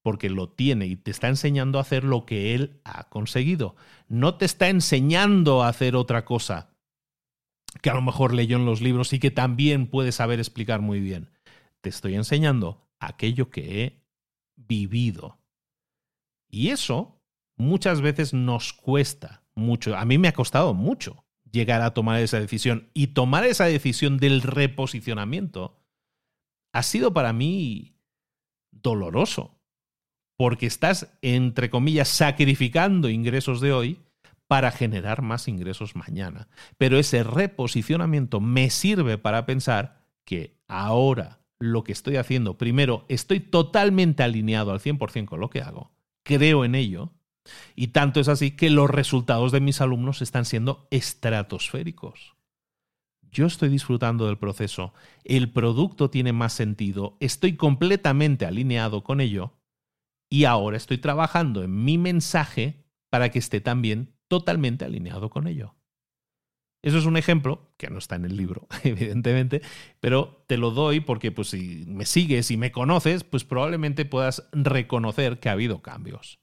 porque lo tiene y te está enseñando a hacer lo que él ha conseguido. No te está enseñando a hacer otra cosa, que a lo mejor leyó en los libros y que también puede saber explicar muy bien. Te estoy enseñando aquello que he vivido. Y eso muchas veces nos cuesta mucho. A mí me ha costado mucho llegar a tomar esa decisión. Y tomar esa decisión del reposicionamiento ha sido para mí doloroso. Porque estás, entre comillas, sacrificando ingresos de hoy para generar más ingresos mañana. Pero ese reposicionamiento me sirve para pensar que ahora lo que estoy haciendo, primero, estoy totalmente alineado al 100% con lo que hago, creo en ello, y tanto es así que los resultados de mis alumnos están siendo estratosféricos. Yo estoy disfrutando del proceso, el producto tiene más sentido, estoy completamente alineado con ello y ahora estoy trabajando en mi mensaje para que esté también totalmente alineado con ello. Eso es un ejemplo, que no está en el libro, evidentemente, pero te lo doy porque pues, si me sigues y me conoces, pues probablemente puedas reconocer que ha habido cambios.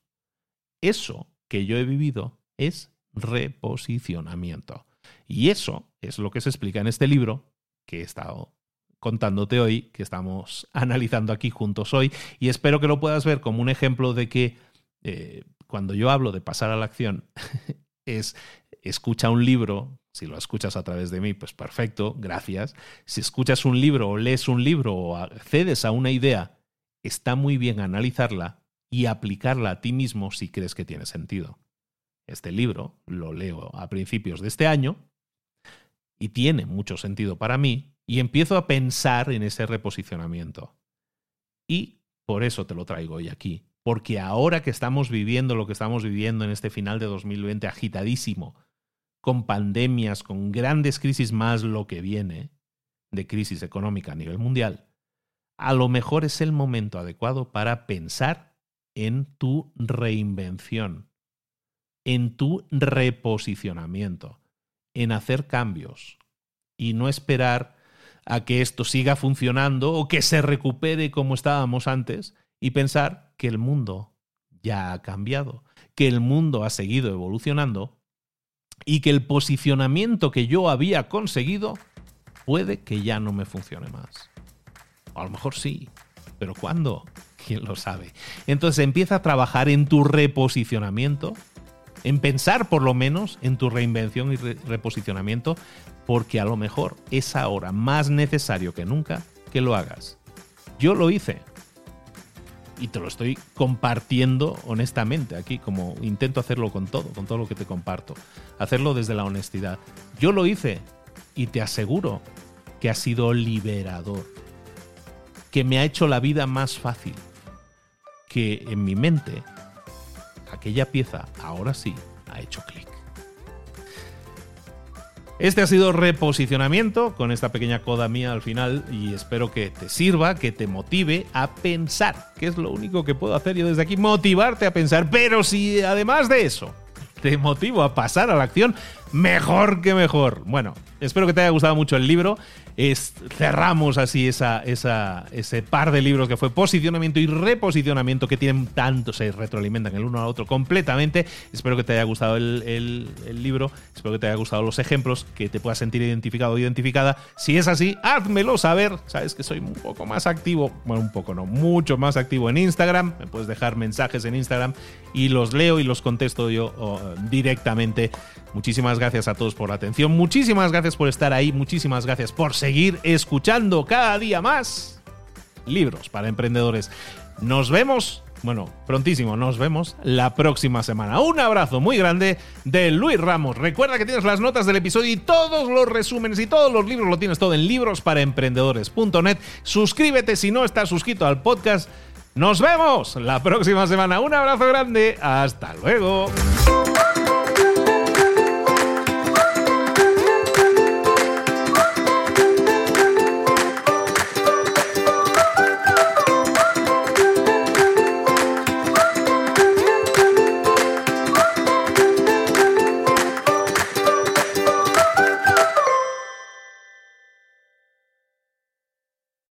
Eso que yo he vivido es reposicionamiento. Y eso es lo que se explica en este libro que he estado contándote hoy, que estamos analizando aquí juntos hoy, y espero que lo puedas ver como un ejemplo de que eh, cuando yo hablo de pasar a la acción, es escucha un libro, si lo escuchas a través de mí, pues perfecto, gracias. Si escuchas un libro o lees un libro o accedes a una idea, está muy bien analizarla y aplicarla a ti mismo si crees que tiene sentido. Este libro lo leo a principios de este año y tiene mucho sentido para mí y empiezo a pensar en ese reposicionamiento. Y por eso te lo traigo hoy aquí, porque ahora que estamos viviendo lo que estamos viviendo en este final de 2020 agitadísimo, con pandemias, con grandes crisis más lo que viene de crisis económica a nivel mundial, a lo mejor es el momento adecuado para pensar en tu reinvención, en tu reposicionamiento, en hacer cambios y no esperar a que esto siga funcionando o que se recupere como estábamos antes y pensar que el mundo ya ha cambiado, que el mundo ha seguido evolucionando y que el posicionamiento que yo había conseguido puede que ya no me funcione más. a lo mejor sí, pero ¿cuándo? ¿Quién lo sabe? Entonces empieza a trabajar en tu reposicionamiento, en pensar por lo menos en tu reinvención y reposicionamiento, porque a lo mejor es ahora más necesario que nunca que lo hagas. Yo lo hice y te lo estoy compartiendo honestamente aquí, como intento hacerlo con todo, con todo lo que te comparto. Hacerlo desde la honestidad. Yo lo hice y te aseguro que ha sido liberador, que me ha hecho la vida más fácil, que en mi mente aquella pieza ahora sí ha hecho clic. Este ha sido reposicionamiento con esta pequeña coda mía al final y espero que te sirva, que te motive a pensar, que es lo único que puedo hacer yo desde aquí, motivarte a pensar, pero si además de eso te motivo a pasar a la acción, mejor que mejor. Bueno, espero que te haya gustado mucho el libro. Cerramos así esa, esa, ese par de libros que fue posicionamiento y reposicionamiento que tienen tanto, se retroalimentan el uno al otro completamente. Espero que te haya gustado el, el, libro, espero que te haya gustado los ejemplos, que te puedas sentir identificado o identificada. Si es así, házmelo saber. Sabes que soy un poco más activo, bueno, un poco no, mucho más activo en Instagram. Me puedes dejar mensajes en Instagram y los leo y los contesto yo directamente. Muchísimas gracias a todos por la atención, muchísimas gracias por estar ahí, muchísimas gracias por seguir escuchando cada día más libros para emprendedores. Nos vemos, bueno, prontísimo, nos vemos la próxima semana. Un abrazo muy grande de Luis Ramos. Recuerda que tienes las notas del episodio y todos los resúmenes y todos los libros lo tienes todo en librosparaemprendedores.net. Suscríbete si no estás suscrito al podcast. Nos vemos la próxima semana. Un abrazo grande. Hasta luego.